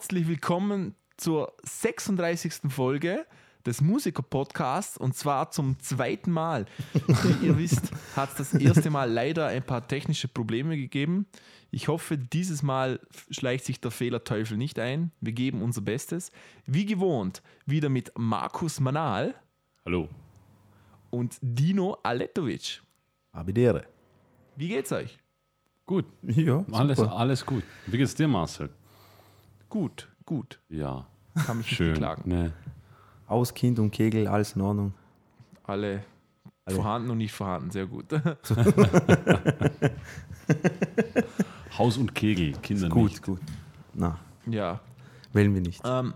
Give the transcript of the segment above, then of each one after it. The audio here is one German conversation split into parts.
Herzlich willkommen zur 36. Folge des Musiker-Podcasts und zwar zum zweiten Mal. Wie ihr wisst, hat es das erste Mal leider ein paar technische Probleme gegeben. Ich hoffe, dieses Mal schleicht sich der Fehlerteufel nicht ein. Wir geben unser Bestes. Wie gewohnt, wieder mit Markus Manal Hallo. und Dino Aletovic. Abidere. Wie geht's euch? Gut. Ja, Alles, super. alles gut. Wie geht's dir, Marcel? Gut, gut. Ja. Kann mich nicht Schön. beklagen. Nee. Aus Kind und Kegel, alles in Ordnung. Alle, Alle. vorhanden und nicht vorhanden, sehr gut. Haus und Kegel, Kinder Gut, nicht. gut. Na, ja. wählen wir nicht. Ähm,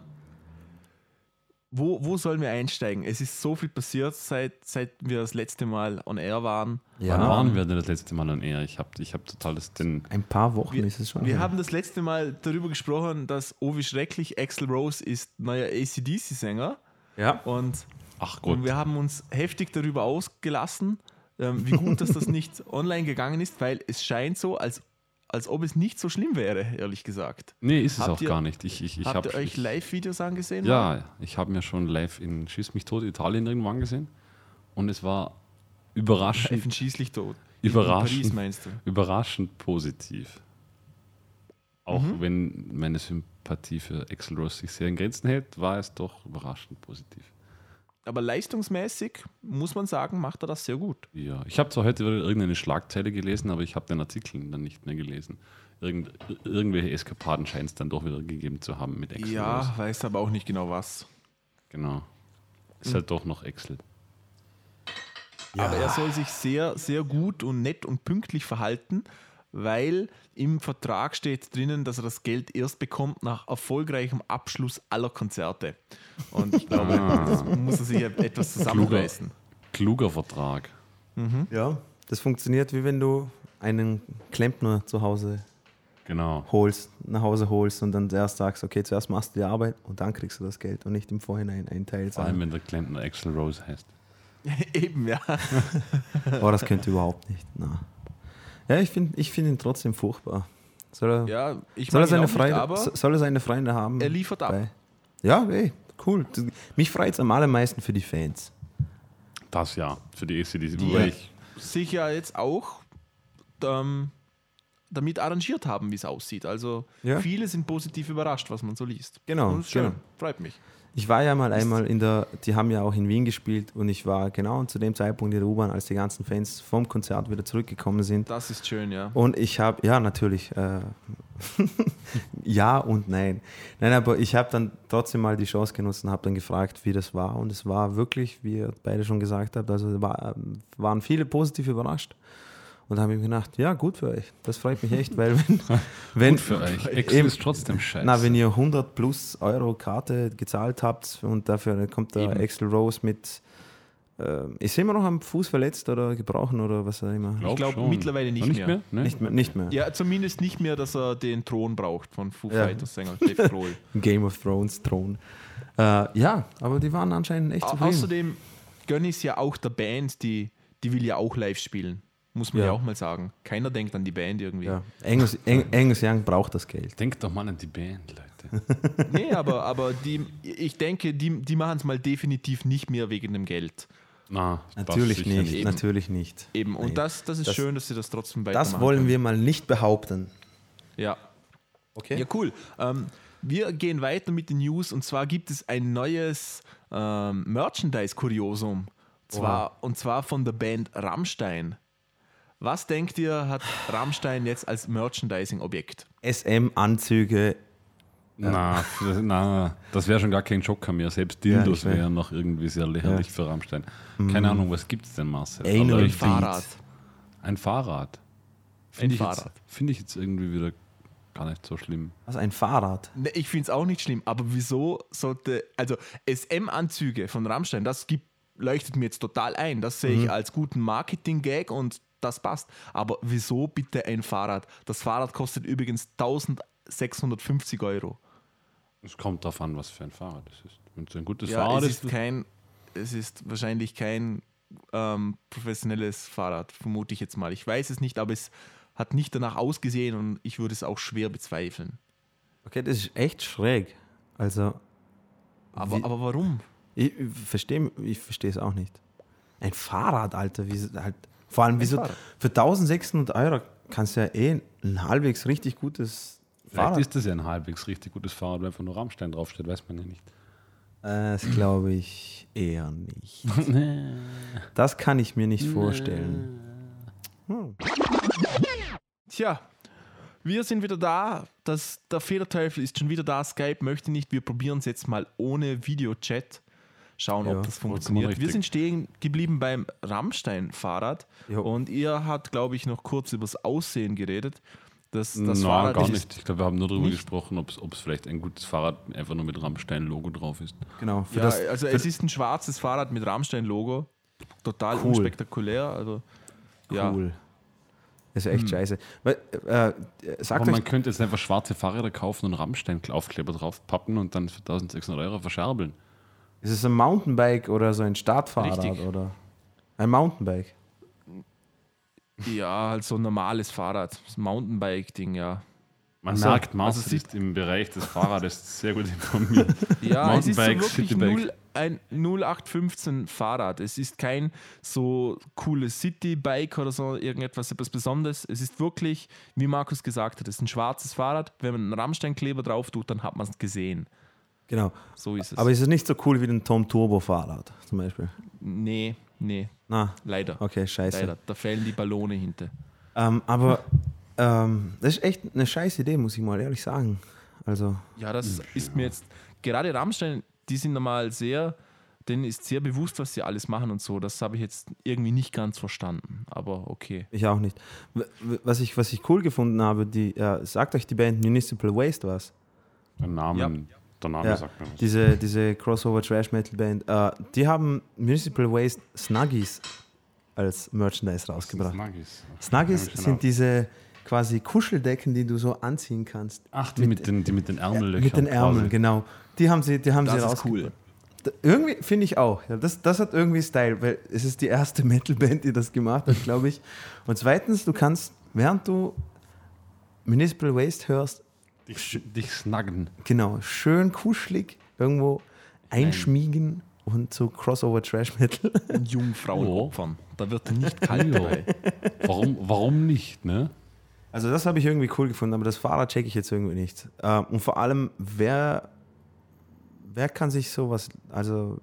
wo, wo sollen wir einsteigen? Es ist so viel passiert, seit, seit wir das letzte Mal on air waren. Ja. Wann waren wir denn das letzte Mal an Air? Ich habe ich hab total das den. Ein paar Wochen Wir, ist es schon. wir haben das letzte Mal darüber gesprochen, dass oh wie schrecklich Axel Rose ist neuer ACDC-Sänger. ja. Und, Ach Gott. und wir haben uns heftig darüber ausgelassen, ähm, wie gut, dass das nicht online gegangen ist, weil es scheint so, als, als ob es nicht so schlimm wäre, ehrlich gesagt. nee, ist es Habt auch ihr- gar nicht. Ich, ich, ich Habt habe ihr euch Live-Videos angesehen? Ja, ich habe mir schon live in Schieß mich tot Italien irgendwo angesehen. Und es war überraschend, Live in Schießlichtot. Überraschend. In Paris überraschend positiv. Auch Mhm. wenn meine Sympathie für Axel Rose sich sehr in Grenzen hält, war es doch überraschend positiv. Aber leistungsmäßig, muss man sagen, macht er das sehr gut. Ja, ich habe zwar heute wieder irgendeine Schlagzeile gelesen, aber ich habe den Artikel dann nicht mehr gelesen. Irgend, ir- irgendwelche Eskapaden scheint es dann doch wieder gegeben zu haben mit Excel. Ja, weiß aber auch nicht genau was. Genau. Ist Hm. halt doch noch Excel. Aber er soll sich sehr, sehr gut und nett und pünktlich verhalten, weil im Vertrag steht drinnen, dass er das Geld erst bekommt nach erfolgreichem Abschluss aller Konzerte. Und ich glaube, Ah. das muss er sich etwas zusammenreißen. Kluger Vertrag. ja, das funktioniert wie wenn du einen Klempner zu Hause Genau. holst, nach Hause holst und dann erst sagst, okay, zuerst machst du die Arbeit und dann kriegst du das Geld und nicht im Vorhinein einen Teil Vor allem, wenn der Klempner Axel Rose heißt. Eben, ja. Oh, das könnte überhaupt nicht. Na. Ja, ich finde ich find ihn trotzdem furchtbar. Soll er, Ja, ich soll, er seine auch nicht, Freunde, aber so- soll er seine Freunde haben? er liefert ab. bei- Ja, ey, cool. Mich freut es am allermeisten für die Fans. Das ja, für die ACDC. Die- Wobei ich, sich ja jetzt auch ähm, damit arrangiert haben, wie es aussieht. Also Ja. viele sind positiv überrascht, was man so liest. Genau, Und das ist schön. genau. Freut mich. Ich war ja mal einmal in der, die haben ja auch in Wien gespielt und ich war genau zu dem Zeitpunkt in der U-Bahn, als die ganzen Fans vom Konzert wieder zurückgekommen sind. Das ist schön, ja. Und ich habe, ja, natürlich, äh, ja und nein. Nein, aber ich habe dann trotzdem mal die Chance genutzt und habe dann gefragt, wie das war. Und es war wirklich, wie ihr beide schon gesagt habt, also war, waren viele positiv überrascht. Und da habe ich mir gedacht, ja, gut für euch. Das freut mich echt, weil wenn, wenn gut für euch. Excel Eben. ist trotzdem scheiße. na, wenn ihr 100 plus Euro Karte gezahlt habt und dafür kommt der Eben. Axel Rose mit, äh, ist er immer noch am Fuß verletzt oder gebrochen oder was auch immer? Glaub Ich glaube mittlerweile nicht, Noch mehr. Ne? Nicht mehr. Nicht mehr. Ja, zumindest nicht mehr, dass er den Thron braucht von Foo Ja. Fighters Sänger Dave Grohl. Game of Thrones Thron. Äh, ja, aber die waren anscheinend echt zufrieden. Außerdem gönne ich es ja auch der Band, die, die will ja auch live spielen. Muss man ja. Ja. auch mal sagen. Keiner denkt an die Band irgendwie. ja. Angus, Ang, Angus Young braucht das Geld. Denkt doch mal an die Band, Leute. Nee, aber, aber die, ich denke, die, die machen es mal definitiv nicht mehr wegen dem Geld. Na, Natürlich nicht, Eben. natürlich nicht. Eben. Und das, das ist Das- schön, dass sie das trotzdem weitermachen. Das wollen können. wir mal nicht behaupten. Ja. Okay? Ja, cool. Ähm, wir gehen weiter mit den News und zwar gibt es ein neues ähm, Merchandise-Kuriosum. Zwar, und zwar von der Band Rammstein. Was denkt ihr, hat Rammstein jetzt als Merchandising-Objekt? SM-Anzüge. Na, das, na, das wäre schon gar kein Joker mehr. Selbst Dildos weiß. wären noch irgendwie sehr lächerlich für Rammstein. Keine Ahnung, was gibt es denn, Marcel? Anal Ein. Fahrrad. Ein Fahrrad. Ein Finde ich, jetzt- Fahrrad. finde ich jetzt irgendwie wieder gar nicht so schlimm. Was, ein Fahrrad? Ne, ich finde es auch nicht schlimm, aber wieso sollte, also SM-Anzüge von Rammstein, das gibt, leuchtet mir jetzt total ein. Das sehe ich als guten Marketing-Gag und das passt. Aber wieso bitte ein Fahrrad? Das Fahrrad kostet übrigens 1650 Euro. Es kommt darauf an, was für ein Fahrrad es ist. Wenn es ein gutes Ja, Fahrrad es ist, ist kein, es ist wahrscheinlich kein ähm, professionelles Fahrrad, vermute ich jetzt mal. Ich weiß es nicht, aber es hat nicht danach ausgesehen und ich würde es auch schwer bezweifeln. Okay, das ist echt schräg. Also, Aber, Wie- aber warum? ich verstehe ich versteh es auch nicht. Ein Fahrrad, Alter, wie, halt, vor allem, wieso, für 1600 Euro kannst du ja eh ein halbwegs richtig gutes Vielleicht Fahrrad. ist das ja ein halbwegs richtig gutes Fahrrad, weil einfach nur Rammstein draufsteht, weiß man ja nicht. Äh, Das glaube ich eher nicht. Das kann ich mir nicht vorstellen. Hm. Tja, wir sind wieder da. Das, der Federteufel ist schon wieder da. Skype möchte nicht. Wir probieren es jetzt mal ohne Videochat. Schauen, Ja, ob das funktioniert. Wir sind stehen geblieben beim Rammstein-Fahrrad. Jo. Und ihr habt, glaube ich, noch kurz über das Aussehen geredet. Das, das Na, Fahrrad gar nicht. Ich glaube, wir haben nur darüber Nicht? gesprochen, ob es vielleicht ein gutes Fahrrad einfach nur mit Rammstein-Logo drauf ist. Genau, für Ja, das, also für es ist ein schwarzes Fahrrad mit Rammstein-Logo. Total Cool. unspektakulär. Also, ja. cool. Das ist echt Hm. scheiße. Weil, äh, sagt Aber man könnte jetzt einfach schwarze Fahrräder kaufen und Rammstein-Aufkleber draufpappen und dann für 1600 Euro verscherbeln. Ist es ein Mountainbike oder so ein Startfahrrad Richtig. oder ein Mountainbike? Ja, halt so ein normales Fahrrad. Das Mountainbike-Ding, ja. Man so, merkt, Marcel also sieht- ist im Bereich des Fahrrades sehr gut informiert. Ja, es ist so Mountainbike, wirklich. 0, ein 0815 Fahrrad. Es ist kein so cooles Citybike oder so irgendetwas etwas Besonderes. Es ist wirklich, wie Markus gesagt hat, es ist ein schwarzes Fahrrad. Wenn man einen Rammsteinkleber drauf tut, dann hat man es gesehen. Genau. So ist es. Aber ist es nicht so cool wie ein Tom Turbo Fahrrad zum Beispiel? nee, nee, Na, leider. okay, scheiße. Leider. Da fällen die Ballone hinter. Ähm, aber ähm, das ist echt eine scheiß Idee, muss ich mal ehrlich sagen. Also, Ja, das ist mir jetzt, gerade Rammstein, die sind normal sehr, denen ist sehr bewusst, was sie alles machen und so. Das habe ich jetzt irgendwie nicht ganz verstanden. Aber okay. ich auch nicht. Was ich, was ich cool gefunden habe, die, äh, sagt euch die Band Municipal Waste was? Der Name, der Name Ja, sagt mir was. Diese, diese Crossover Trash Metal Band. Äh, die haben Municipal Waste Snuggies als Merchandise rausgebracht. Snuggies. Snuggies Ja, genau. sind diese quasi Kuscheldecken, die du so anziehen kannst. Ach, die mit, den, die mit den Ärmellöchern. Mit den Ärmeln, quasi. genau. Die haben sie, die haben Das sie ist cool. Da- Irgendwie finde ich auch. Ja, das, das hat irgendwie Style, weil es ist die erste Metalband, die das gemacht hat, glaube ich. Und zweitens, du kannst, während du Municipal Waste hörst, Dich, dich snuggen. genau, schön kuschelig irgendwo einschmiegen und so Crossover Trash Metal. Jungfrauen Oh. opfern. Da wird nicht kalt dabei. Warum, warum nicht, ne? Also das habe ich irgendwie cool gefunden, aber das Fahrrad checke ich jetzt irgendwie nicht. Ähm, und vor allem, wer, wer kann sich sowas, also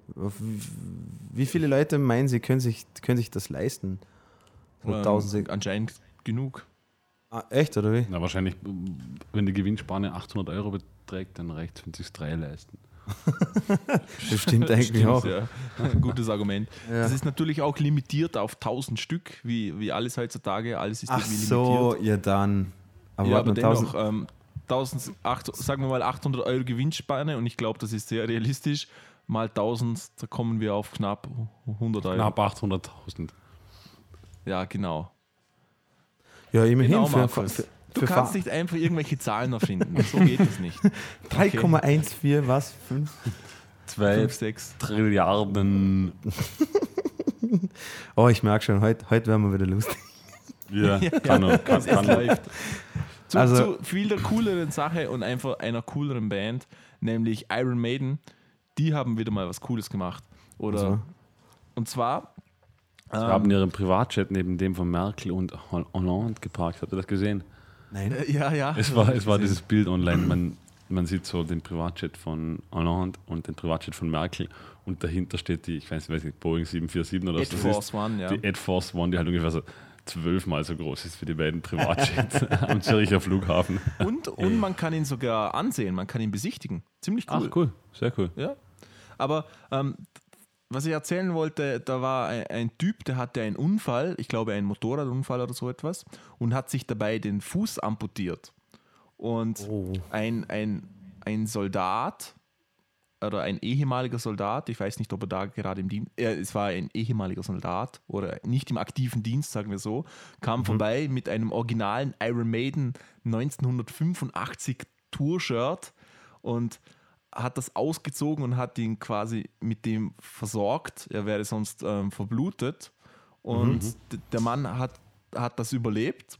wie- viele Leute meinen, sie können sich, können sich das leisten? So Ähm, 1000 anscheinend genug. Ah, echt, oder wie? Na, wahrscheinlich, wenn die Gewinnspanne 800 Euro beträgt, dann reicht es, wenn sich drei leisten. Das stimmt eigentlich Stimmt, auch. Ja. Ein gutes Argument. Ja. Das ist natürlich auch limitiert auf 1000 Stück, wie, wie alles heutzutage. Alles ist Ach irgendwie so, limitiert. ja dann. Aber, ja, aber dennoch, ähm, 1800, sagen wir mal 800 Euro Gewinnspanne und ich glaube, das ist sehr realistisch. Mal 1000, da kommen wir auf knapp 100 Euro. Knapp 800.000. Ja, genau. Ja, immerhin genau für, Markus. für, Du für kannst nicht einfach irgendwelche Zahlen erfinden. So geht das nicht. 3,14, was? 5? 2 5, 6. Trilliarden. Oh, ich merke schon, heute, heute werden wir wieder lustig. Ja, kann er. Kann, kann, läuft. Zu, Also- zu viel der cooleren Sache und einfach einer cooleren Band, nämlich Iron Maiden. Die haben wieder mal was Cooles gemacht. Oder Also, und zwar Sie haben ihren Privatjet neben dem von Merkel und Hol- Hollande geparkt. Habt ihr das gesehen? nein. äh, ja, ja. Es war, es war dieses Bild online. Man, man sieht so den Privatjet von Hollande und den Privatjet von Merkel. Und dahinter steht die, ich weiß nicht, Boeing 747 oder Ed was das Force ist. One, ja. Die Ed Force One, die halt ungefähr so zwölfmal so groß ist wie die beiden Privatjets am Züricher Flughafen. Und, und man kann ihn sogar ansehen, man kann ihn besichtigen. Ziemlich cool. Ach, cool. Sehr cool. Ja. Aber ähm, was ich erzählen wollte, da war ein, ein Typ, der hatte einen Unfall, ich glaube einen Motorradunfall oder so etwas, und hat sich dabei den Fuß amputiert. Und Oh. ein, ein, ein Soldat oder ein ehemaliger Soldat, ich weiß nicht, ob er da gerade im Dienst, äh, es war ein ehemaliger Soldat oder nicht im aktiven Dienst, sagen wir so, kam vorbei mit einem originalen Iron Maiden 1985 Tour-Shirt und hat das ausgezogen und hat ihn quasi mit dem versorgt. Er wäre sonst ähm, verblutet. Und d- der Mann hat, hat das überlebt.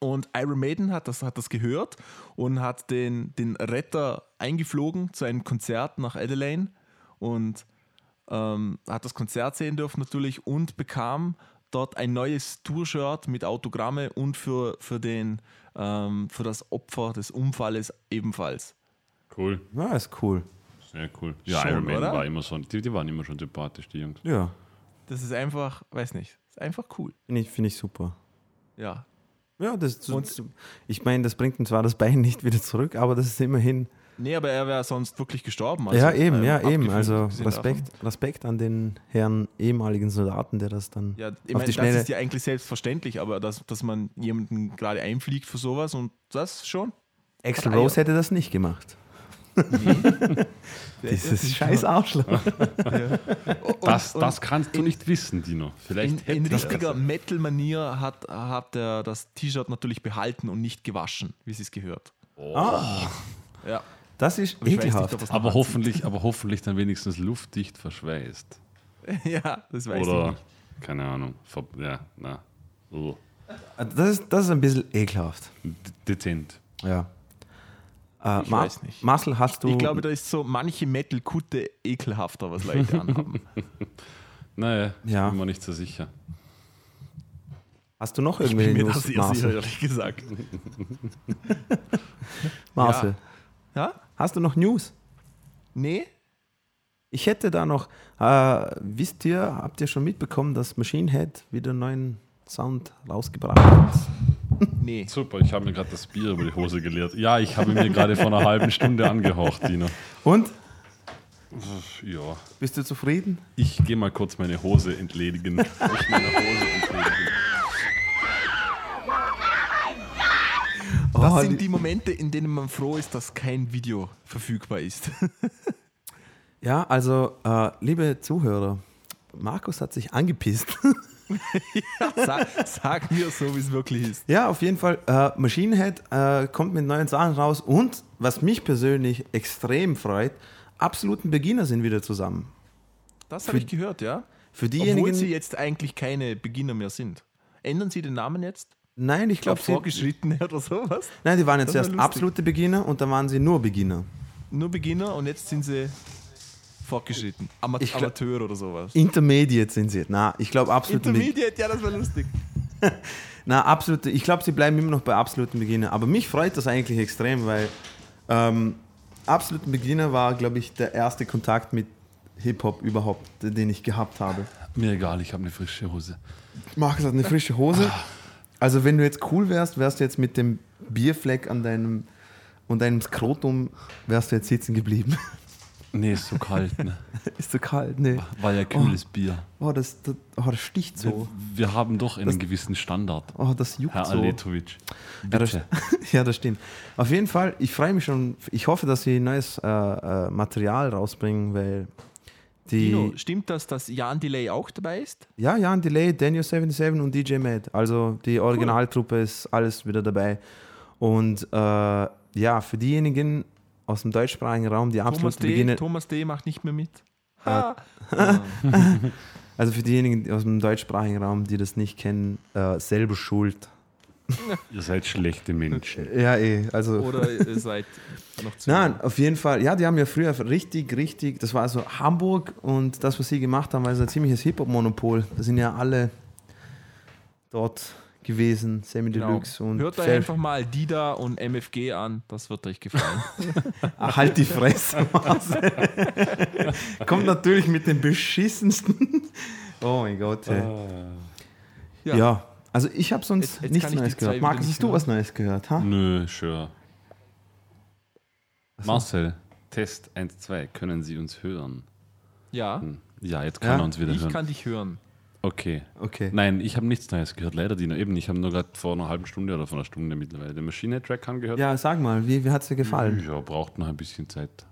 Und Iron Maiden hat das, hat das gehört und hat den, den Retter eingeflogen zu einem Konzert nach Adelaide und ähm, hat das Konzert sehen dürfen natürlich und bekam dort ein neues Tour-Shirt mit Autogramme und für, für, den, ähm, für das Opfer des Unfalles ebenfalls. Cool. Ja, ist cool. Sehr cool. Ja, Schon, Iron Man oder? war immer so, die, die waren immer schon sympathisch, die Jungs. Ja, Das ist einfach, weiß nicht, ist einfach cool. finde ich, find ich super. Ja. Ja, das, Und- ich meine, das bringt ihm zwar das Bein nicht wieder zurück, aber das ist immerhin. Nee, aber er wäre sonst wirklich gestorben. also, ja, eben, ähm, ja, eben. Also abgesehen Respekt, Respekt an den Herrn ehemaligen Soldaten, der das dann Ja, ich meine, das Schnelle. ist ja eigentlich selbstverständlich, aber dass, dass man jemanden gerade einfliegt für sowas und das schon. Axel. Rose hätte das nicht gemacht. Dieses scheiß Arschloch. Das, das kannst du nicht wissen, Dino. Vielleicht in, in richtiger Metal-Manier hat, hat er das T-Shirt natürlich behalten und nicht gewaschen, wie es gehört. Ah, Ja. das ist Aber ich nicht, ekelhaft. noch aber hoffentlich, aber hoffentlich dann wenigstens luftdicht verschweißt. ja, das weiß ich Oder, nicht. keine Ahnung, ver ja, na, oh. das, ist, das ist ein bisschen ekelhaft. Dezent. Ja. Äh, Ich Ma- weiß nicht. Marcel, hast du. Ich glaube, da ist so manche Metal-Kutte ekelhafter, was Leute anhaben. Naja, Ja. ich bin mir nicht so sicher. hast du noch Ich irgendwelche bin mir da News, sicher, Marcel? ehrlich gesagt. Marcel, Ja? hast du noch News? Nee? Ich hätte da noch, äh, wisst ihr, habt ihr schon mitbekommen, dass Machine Head wieder einen neuen Sound rausgebracht hat? Nee. Super, ich habe mir gerade das Bier über die Hose geleert. Ja, ich habe mir gerade vor einer halben Stunde angehaucht, Dino. Und? Ja, Bist du zufrieden? ich gehe mal kurz meine Hose entledigen. Ich meine Hose entledigen. Das Oh, sind die- die Momente, in denen man froh ist, dass kein Video verfügbar ist. Ja, also, äh, liebe Zuhörer, Markus hat sich angepisst. sag, sag mir so, wie es wirklich ist. ja, auf jeden Fall. Äh, Machine Head äh, kommt mit neuen Sachen raus und, was mich persönlich extrem freut, absoluten Beginner sind wieder zusammen. Das habe ich gehört, ja. Für Obwohl diejenigen. sie jetzt eigentlich keine Beginner mehr sind. Ändern sie den Namen jetzt? nein, ich glaube, sie. Vorgeschrittene oder sowas? Nein, die waren jetzt erst lustig. absolute Beginner und dann waren sie nur Beginner. Nur Beginner und jetzt sind sie fortgeschritten. Ama Ich glaub- Amateur oder sowas. Intermediate sind sie. Na, ich glaube absolute Be- Intermediate, ja, das war lustig. Na, absolute. Ich glaube, sie bleiben immer noch bei absoluten Beginner. Aber mich freut das eigentlich extrem, weil ähm, absoluten Beginner war, glaube ich, der erste Kontakt mit Hip-Hop überhaupt, den ich gehabt habe. Mir egal, ich habe eine frische Hose. Markus hat eine frische Hose. Also, wenn du jetzt cool wärst, wärst du jetzt mit dem Bierfleck an deinem und deinem Skrotum, wärst du jetzt sitzen geblieben. Nee, ist so kalt, ne? Ist so kalt, ne? War ja kühles Bier. Oh, das, das, oh, das sticht Wir, so. wir haben doch einen gewissen Standard. Oh, das juckt Herr so. Aletovic. Ja das, ja, das stimmt. Auf jeden Fall, ich freue mich schon. Ich hoffe, dass sie neues äh, äh, Material rausbringen, weil die. Dino, stimmt das, dass Jan Delay auch dabei ist? Ja, Jan Delay, Daniel 77 und DJ Mad. Also die Originaltruppe ist alles wieder dabei. Und äh, ja, für diejenigen aus dem deutschsprachigen Raum, die Thomas absolut D. Beginner. Thomas D. macht nicht mehr mit. Ha. Also für diejenigen aus dem deutschsprachigen Raum, die das nicht kennen, äh, selber schuld. Ihr seid schlechte Menschen. Ja, eh. Also. Oder ihr seid noch zu. Nein, auf jeden Fall. Ja, die haben ja früher richtig, richtig, das war so Hamburg und das, was sie gemacht haben, war so ein ziemliches Hip-Hop-Monopol. Da sind ja alle dort gewesen, Sammy Genau. Deluxe und Hört euch einfach mal Dida und MFG an, das wird euch gefallen. Ach, halt die Fresse. Marcel. Kommt natürlich mit den beschissensten. Oh mein Gott. Ey. Ja. also ich habe sonst Jetzt- jetzt nichts ich Neues gehört. Markus, hast du was Neues gehört? Ha? Nö, sure. Marcel, Test 1, 2, können Sie uns hören? Ja, Hm. Ja, jetzt kann Ja, er uns wieder ich hören. kann dich hören. Okay. Okay. Nein, ich habe nichts Neues gehört, leider Dino. Eben, ich habe nur gerade vor einer halben Stunde oder vor einer Stunde mittlerweile den Maschine-Track angehört. Ja, sag mal, wie, wie hat es dir gefallen? Ja, braucht noch ein bisschen Zeit.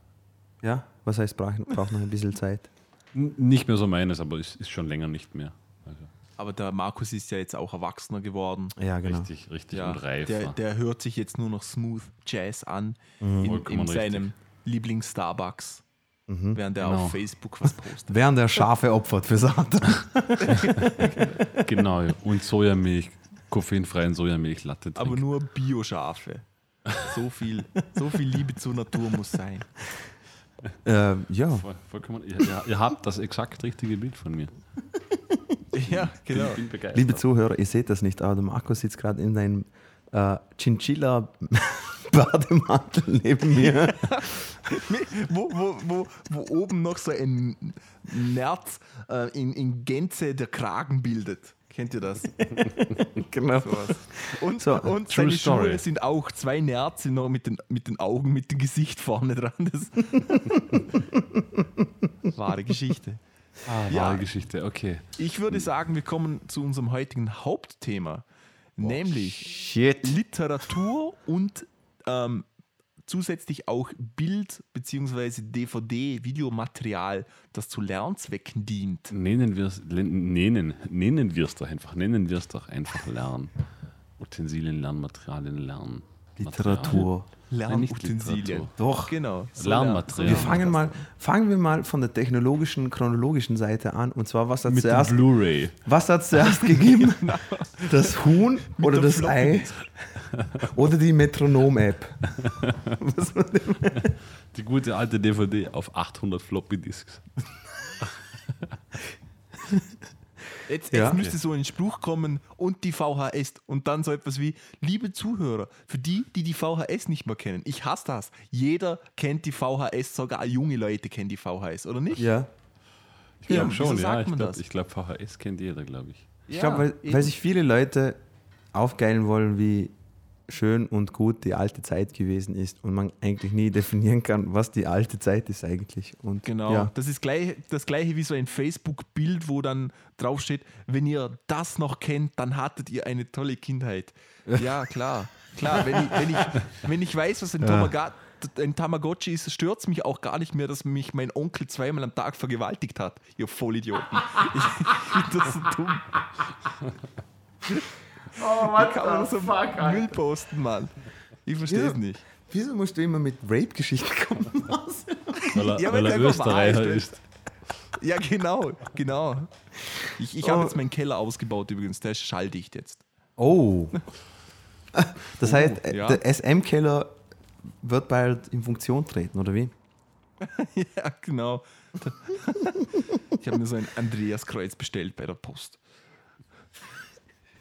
Ja? Was heißt, braucht braucht noch ein bisschen Zeit? N nicht mehr so meines, aber es ist schon länger nicht mehr. Also, Aber der Markus ist ja jetzt auch erwachsener geworden. Ja, genau. Richtig, richtig Ja, und reifer. der, der hört sich jetzt nur noch Smooth Jazz an in, Vollkommen in seinem Lieblings-Starbucks, während er Genau. auf Facebook was postet. Während er Schafe opfert für Satan. genau, und Sojamilch koffeinfreien Sojamilch-Latte trinke. Aber nur Bioschafe. So viel, so viel Liebe zur Natur muss sein. Ähm, ja, Voll, vollkommen, ihr, ihr, habt das exakt richtige Bild von mir. Ja, genau. Ich bin begeistert. liebe Zuhörer, ihr seht das nicht, aber der Marco sitzt gerade in seinem äh, Chinchilla-Bademantel neben mir. wo, wo, wo, wo oben noch so ein Nerz äh, in, in Gänze der Kragen bildet. Kennt ihr das? genau. Sowas. Und, So, und true seine story. Schuhe sind auch zwei Nerze noch mit den, mit den Augen, mit dem Gesicht vorne dran. Das Wahre Geschichte. Ah, Ja. wahre Geschichte, okay. Ich würde sagen, wir kommen zu unserem heutigen Hauptthema, nämlich Shit. Literatur und ähm, zusätzlich auch Bild- bzw. DVD-Videomaterial, das zu Lernzwecken dient. Nennen wir es nennen, doch einfach, nennen wir es doch einfach Lernen. Utensilien, Lernmaterialien, Lernen. Literatur. Lernutensilien. Literatur. Doch. Genau. So Lernmaterial. Wir fangen mal, fangen wir mal von der technologischen, chronologischen Seite an. Und zwar, was hat Mit zuerst, Blu-ray. was hat zuerst gegeben? Das Huhn oder der das Ei? Oder die Metronom-App? Die gute alte DVD auf 800 Floppy-Disks. Jetzt, Ja. jetzt müsste so ein Spruch kommen und die VHS und dann so etwas wie, liebe Zuhörer, für die, die die VHS nicht mehr kennen, ich hasse das. Jeder kennt die VHS, sogar junge Leute kennen die VHS, oder nicht? ja. Ich glaube Ja, schon, ja. Ich glaube, glaub, VHS kennt jeder, glaube ich. Ich glaube, weil, weil sich viele Leute aufgeilen wollen, wie schön und gut die alte Zeit gewesen ist und man eigentlich nie definieren kann, was die alte Zeit ist eigentlich. Und Genau, ja, das ist gleich, das gleiche wie so ein Facebook-Bild, wo dann draufsteht, wenn ihr das noch kennt, dann hattet ihr eine tolle Kindheit. Ja, klar. Klar, wenn ich, wenn ich, wenn ich weiß, was ein, Tamaga, ein Tamagotchi ist, stört es mich auch gar nicht mehr, dass mich mein Onkel zweimal am Tag vergewaltigt hat. Ihr Vollidioten. Ich, das so dumm. Oh, Wie kann man so Müll posten, Mann? Ich verstehe es nicht. Wieso musst du immer mit Rape-Geschichten kommen? Weil er, Ja, weil er Österreicher ist. Ja, genau, genau. Ich, ich habe Oh. jetzt meinen Keller ausgebaut übrigens, der ist schalldicht jetzt. Oh. Das heißt, äh, ja. der SM-Keller wird bald in Funktion treten, oder wie? Ja, genau. Ich habe mir so ein Andreaskreuz bestellt bei der Post.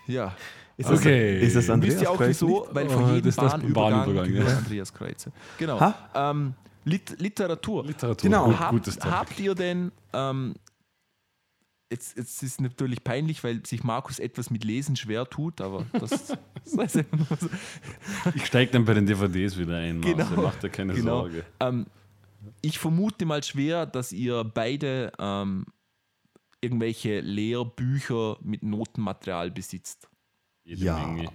Ja. Ist das, Okay. ist das Andreas Wisst ihr auch Kreuz wieso? Weil von Oh, jedem das ist das Bahnübergang, Bahnübergang, es ja. Andreaskreuze. Genau. Ha? Ähm, Lit Literatur. Literatur, Genau. gut, Habt, habt ihr denn, ähm, jetzt, jetzt ist es natürlich peinlich, weil sich Markus etwas mit Lesen schwer tut, aber das, das so. Ich steige dann bei den DVDs wieder ein, Genau. macht dir keine Genau. Sorge. Ähm, ich vermute mal schwer, dass ihr beide ähm, irgendwelche Lehrbücher mit Notenmaterial besitzt. Jede Ja. Menge.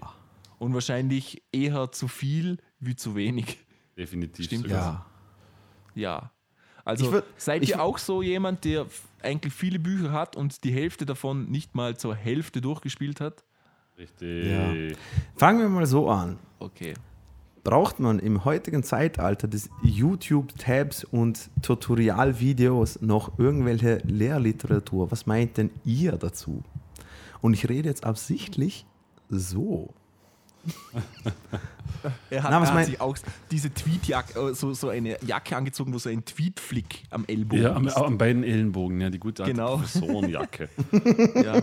Und wahrscheinlich eher zu viel wie zu wenig. Definitiv Stimmt, sogar. Ja. Ja. Also würd- seid ihr auch so jemand, der eigentlich viele Bücher hat und die Hälfte davon nicht mal zur Hälfte durchgespielt hat? Richtig. Fangen wir mal so an. Okay. Braucht man im heutigen Zeitalter des YouTube-Tabs und Tutorialvideos noch irgendwelche Lehrliteratur? Was meint denn ihr dazu? Und ich rede jetzt absichtlich so. Er hat, Na, was er hat sich auch diese Tweetjacke, äh, so, so eine Jacke angezogen, wo so ein Tweetflick am Ellbogen Ja, am, ist. an beiden Ellenbogen, ja, die gute alte Genau. Professorenjacke. Ja.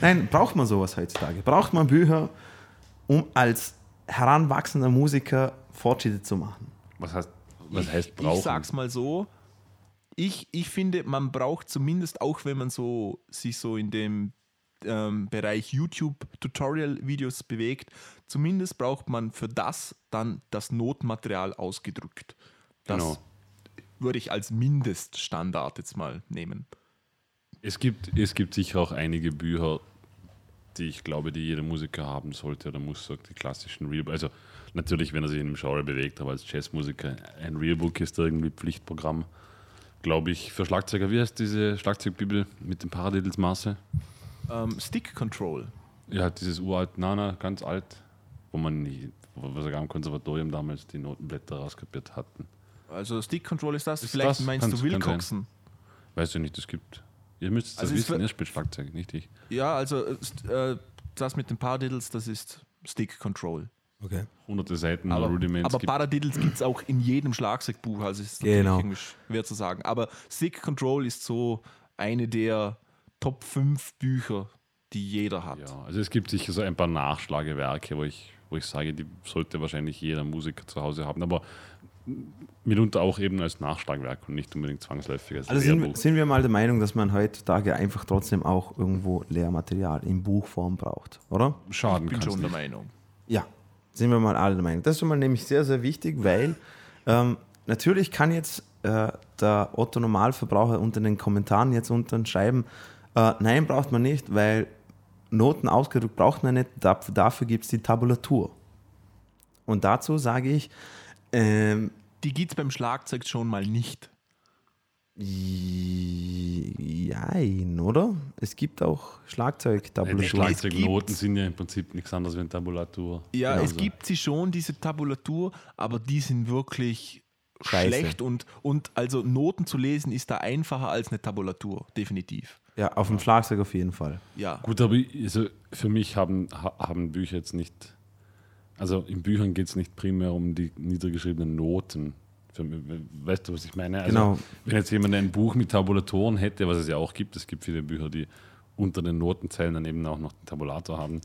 Nein, braucht man sowas heutzutage? Braucht man Bücher, um als heranwachsender Musiker Fortschritte zu machen? Was heißt, was heißt Ich brauchen? sag's mal so. Ich, ich finde, man braucht zumindest auch, wenn man so sich so in dem ähm, Bereich YouTube-Tutorial-Videos bewegt, zumindest braucht man für das dann das Notmaterial ausgedrückt. Das Genau. würde ich als Mindeststandard jetzt mal nehmen. Es gibt, es gibt sicher auch einige Bücher, die ich glaube, die jeder Musiker haben sollte oder muss, sagt die klassischen Real Also natürlich, wenn er sich in einem Genre bewegt, aber als Jazzmusiker, ein Realbook ist irgendwie Pflichtprogramm. Glaube ich, für Schlagzeuger, wie heißt diese Schlagzeugbibel mit dem Paradiddlesmaße? Ähm, Stick Control. Ja, dieses uralt Nana, ganz alt, wo man nie, wo wir sogar im Konservatorium damals die Notenblätter rauskapiert hatten. Also Stick Control ist das. Ist Vielleicht das? meinst Kann's- du. Wilcoxen. Weißt du nicht, es gibt Ihr müsst es Also wissen, er spielt Schlagzeug, nicht ich. Ja, also äh, das mit den Paradiddles, das ist Stick Control. Okay. Hunderte Seiten Aber, Rudiments aber gibt. Paradiddles gibt es auch in jedem Schlagzeugbuch, also ist Genau. irgendwie schwer zu sagen. Aber Stick Control ist so eine der Top 5 Bücher, die jeder hat. Ja, also es gibt sicher so ein paar Nachschlagewerke, wo ich, wo ich sage, die sollte wahrscheinlich jeder Musiker zu Hause haben, aber mitunter auch eben als Nachschlagwerk und nicht unbedingt zwangsläufig als Also sind, sind wir mal der Meinung, dass man heutzutage einfach trotzdem auch irgendwo Lehrmaterial in Buchform braucht, oder? Schaden Ich bin schon der nicht. Meinung. Ja, sind wir mal alle der Meinung. Das ist mal nämlich sehr, sehr wichtig, weil ähm, natürlich kann jetzt äh, der Otto Normalverbraucher unter den Kommentaren jetzt unten schreiben, äh, nein, braucht man nicht, weil Noten ausgedruckt braucht man nicht, da, dafür gibt es die Tabulatur. Und dazu sage ich, ähm, Die gibt es beim Schlagzeug schon mal nicht. Jein, oder? Es gibt auch Schlagzeugtabulatur. Schlagzeugnoten sind ja im Prinzip nichts anderes wie eine Tabulatur. Ja, Also, es gibt sie schon, diese Tabulatur, aber die sind wirklich Scheiße. schlecht und, und also Noten zu lesen ist da einfacher als eine Tabulatur, definitiv. Ja, auf dem Schlagzeug auf jeden Fall. Ja. Gut, aber also für mich haben, ha- haben Bücher jetzt nicht, also in Büchern geht es nicht primär um die niedergeschriebenen Noten. Weißt du, was ich meine? Also, Genau. Wenn jetzt jemand ein Buch mit Tabulatoren hätte, was es ja auch gibt, es gibt viele Bücher, die unter den Notenzeilen dann eben auch noch den Tabulator haben,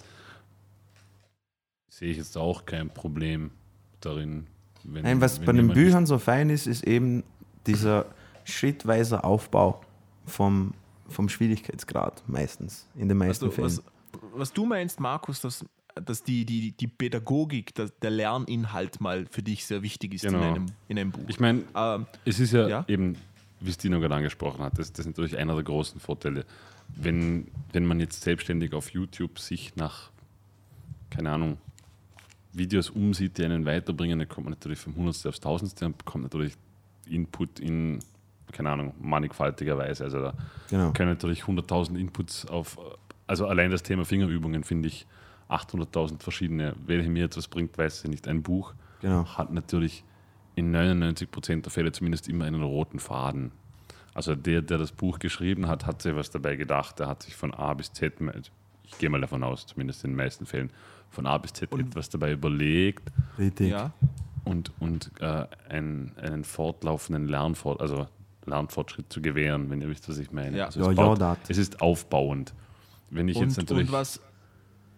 sehe ich jetzt auch kein Problem darin. Wenn, Nein, was wenn bei den Büchern so fein ist, ist eben dieser schrittweise Aufbau vom, vom Schwierigkeitsgrad meistens, in den meisten Also, Fällen. was, was du meinst, Markus, dass, dass die, die, die Pädagogik, der, der Lerninhalt mal für dich sehr wichtig ist Genau. in, einem, in einem Buch. Ich meine, Ähm, Es ist ja, Ja? eben, wie es Dino gerade angesprochen hat, das, das ist natürlich einer der großen Vorteile. Wenn, wenn man jetzt selbstständig auf YouTube sich nach, keine Ahnung, Videos umsieht, die einen weiterbringen, dann kommt man natürlich vom Hundertste aufs Tausendste und bekommt natürlich Input in, keine Ahnung, mannigfaltiger Weise. Also da genau. können natürlich 100.000 Inputs auf, also allein das Thema Fingerübungen finde ich 800.000 verschiedene. Welche mir etwas bringt, weiß ich nicht. Ein Buch genau. hat natürlich in 99% der Fälle zumindest immer einen roten Faden. Also der, der das Buch geschrieben hat, hat sich was dabei gedacht. Der hat sich von A bis Z, ich gehe mal davon aus, zumindest in den meisten Fällen, von A bis Z Und- etwas dabei überlegt Richtig. ja. und, und äh, einen, einen fortlaufenden Lernfort, also Lernfortschritt zu gewähren, wenn ihr wisst, was ich meine. Ja. Also Ja, es, ja, baut, dat. es ist aufbauend. Wenn ich jetzt Und, natürlich. und was,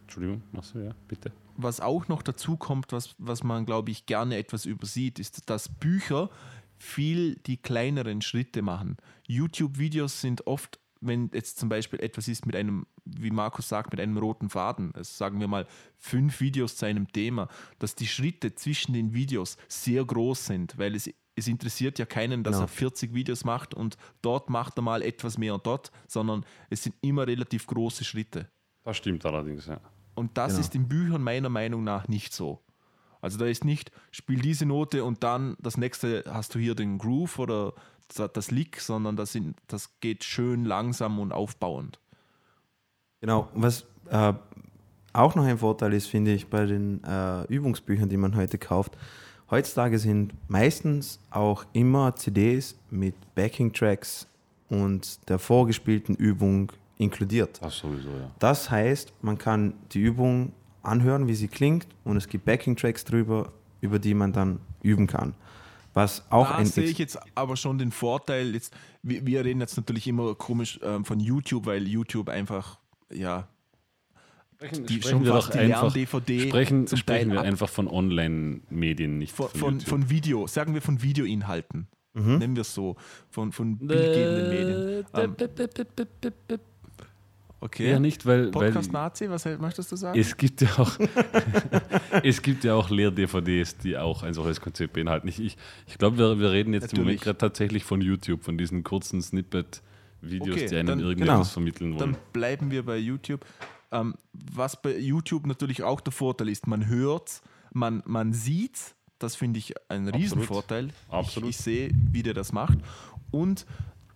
Entschuldigung, machst du ja, bitte. was auch noch dazu kommt, was, was man, glaube ich, gerne etwas übersieht, ist, dass Bücher viel die kleineren Schritte machen. YouTube-Videos sind oft, wenn jetzt zum Beispiel etwas ist mit einem, wie Markus sagt, mit einem roten Faden, also sagen wir mal fünf Videos zu einem Thema, dass die Schritte zwischen den Videos sehr groß sind, weil es, es interessiert ja keinen, dass Genau. er 40 Videos macht und dort macht er mal etwas mehr und dort, sondern es sind immer relativ große Schritte. Das stimmt allerdings, ja. Und das Genau. ist in Büchern meiner Meinung nach nicht so. Also da ist nicht, spiel diese Note und dann das nächste hast du hier den Groove oder das- Lick, sondern das, sind, das geht schön langsam und aufbauend. Genau. Was äh, auch noch ein Vorteil ist, finde ich, bei den äh, Übungsbüchern, die man heute kauft. Heutzutage sind meistens auch immer CDs mit Backing-Tracks und der vorgespielten Übung inkludiert. Das sowieso, ja. Das heißt, man kann die Übung anhören, wie sie klingt, und es gibt Backing-Tracks drüber, über die man dann üben kann. Was auch da sehe ich jetzt aber schon den Vorteil, jetzt, wir, wir reden jetzt natürlich immer komisch ähm, von YouTube, weil YouTube einfach, ja, Sprechen, die, sprechen schon wir fast doch die einfach, Lern-DVD sprechen, sprechen wir ab. einfach von Online-Medien, nicht von, von, von Video, sagen wir von Videoinhalten. Mhm. Nennen wir es so, von, von bildgebenden Medien. Ähm, okay. Ja, nicht, weil, weil Podcast Nazi, was möchtest du sagen? es gibt ja auch es gibt ja auch Lehr-DVDs, die auch ein solches Konzept beinhalten. Ich, ich, ich glaube, wir, wir reden jetzt im Moment Natürlich. gerade tatsächlich von YouTube, von diesen kurzen Snippet-Videos, Okay, die einem dann- irgendetwas genau. vermitteln wollen. Dann bleiben wir bei YouTube. Ähm, was bei YouTube natürlich auch der Vorteil ist, man hört man, man sieht das finde ich ein. Riesenvorteil. Absolut. Ich, ich sehe, wie der das macht. Und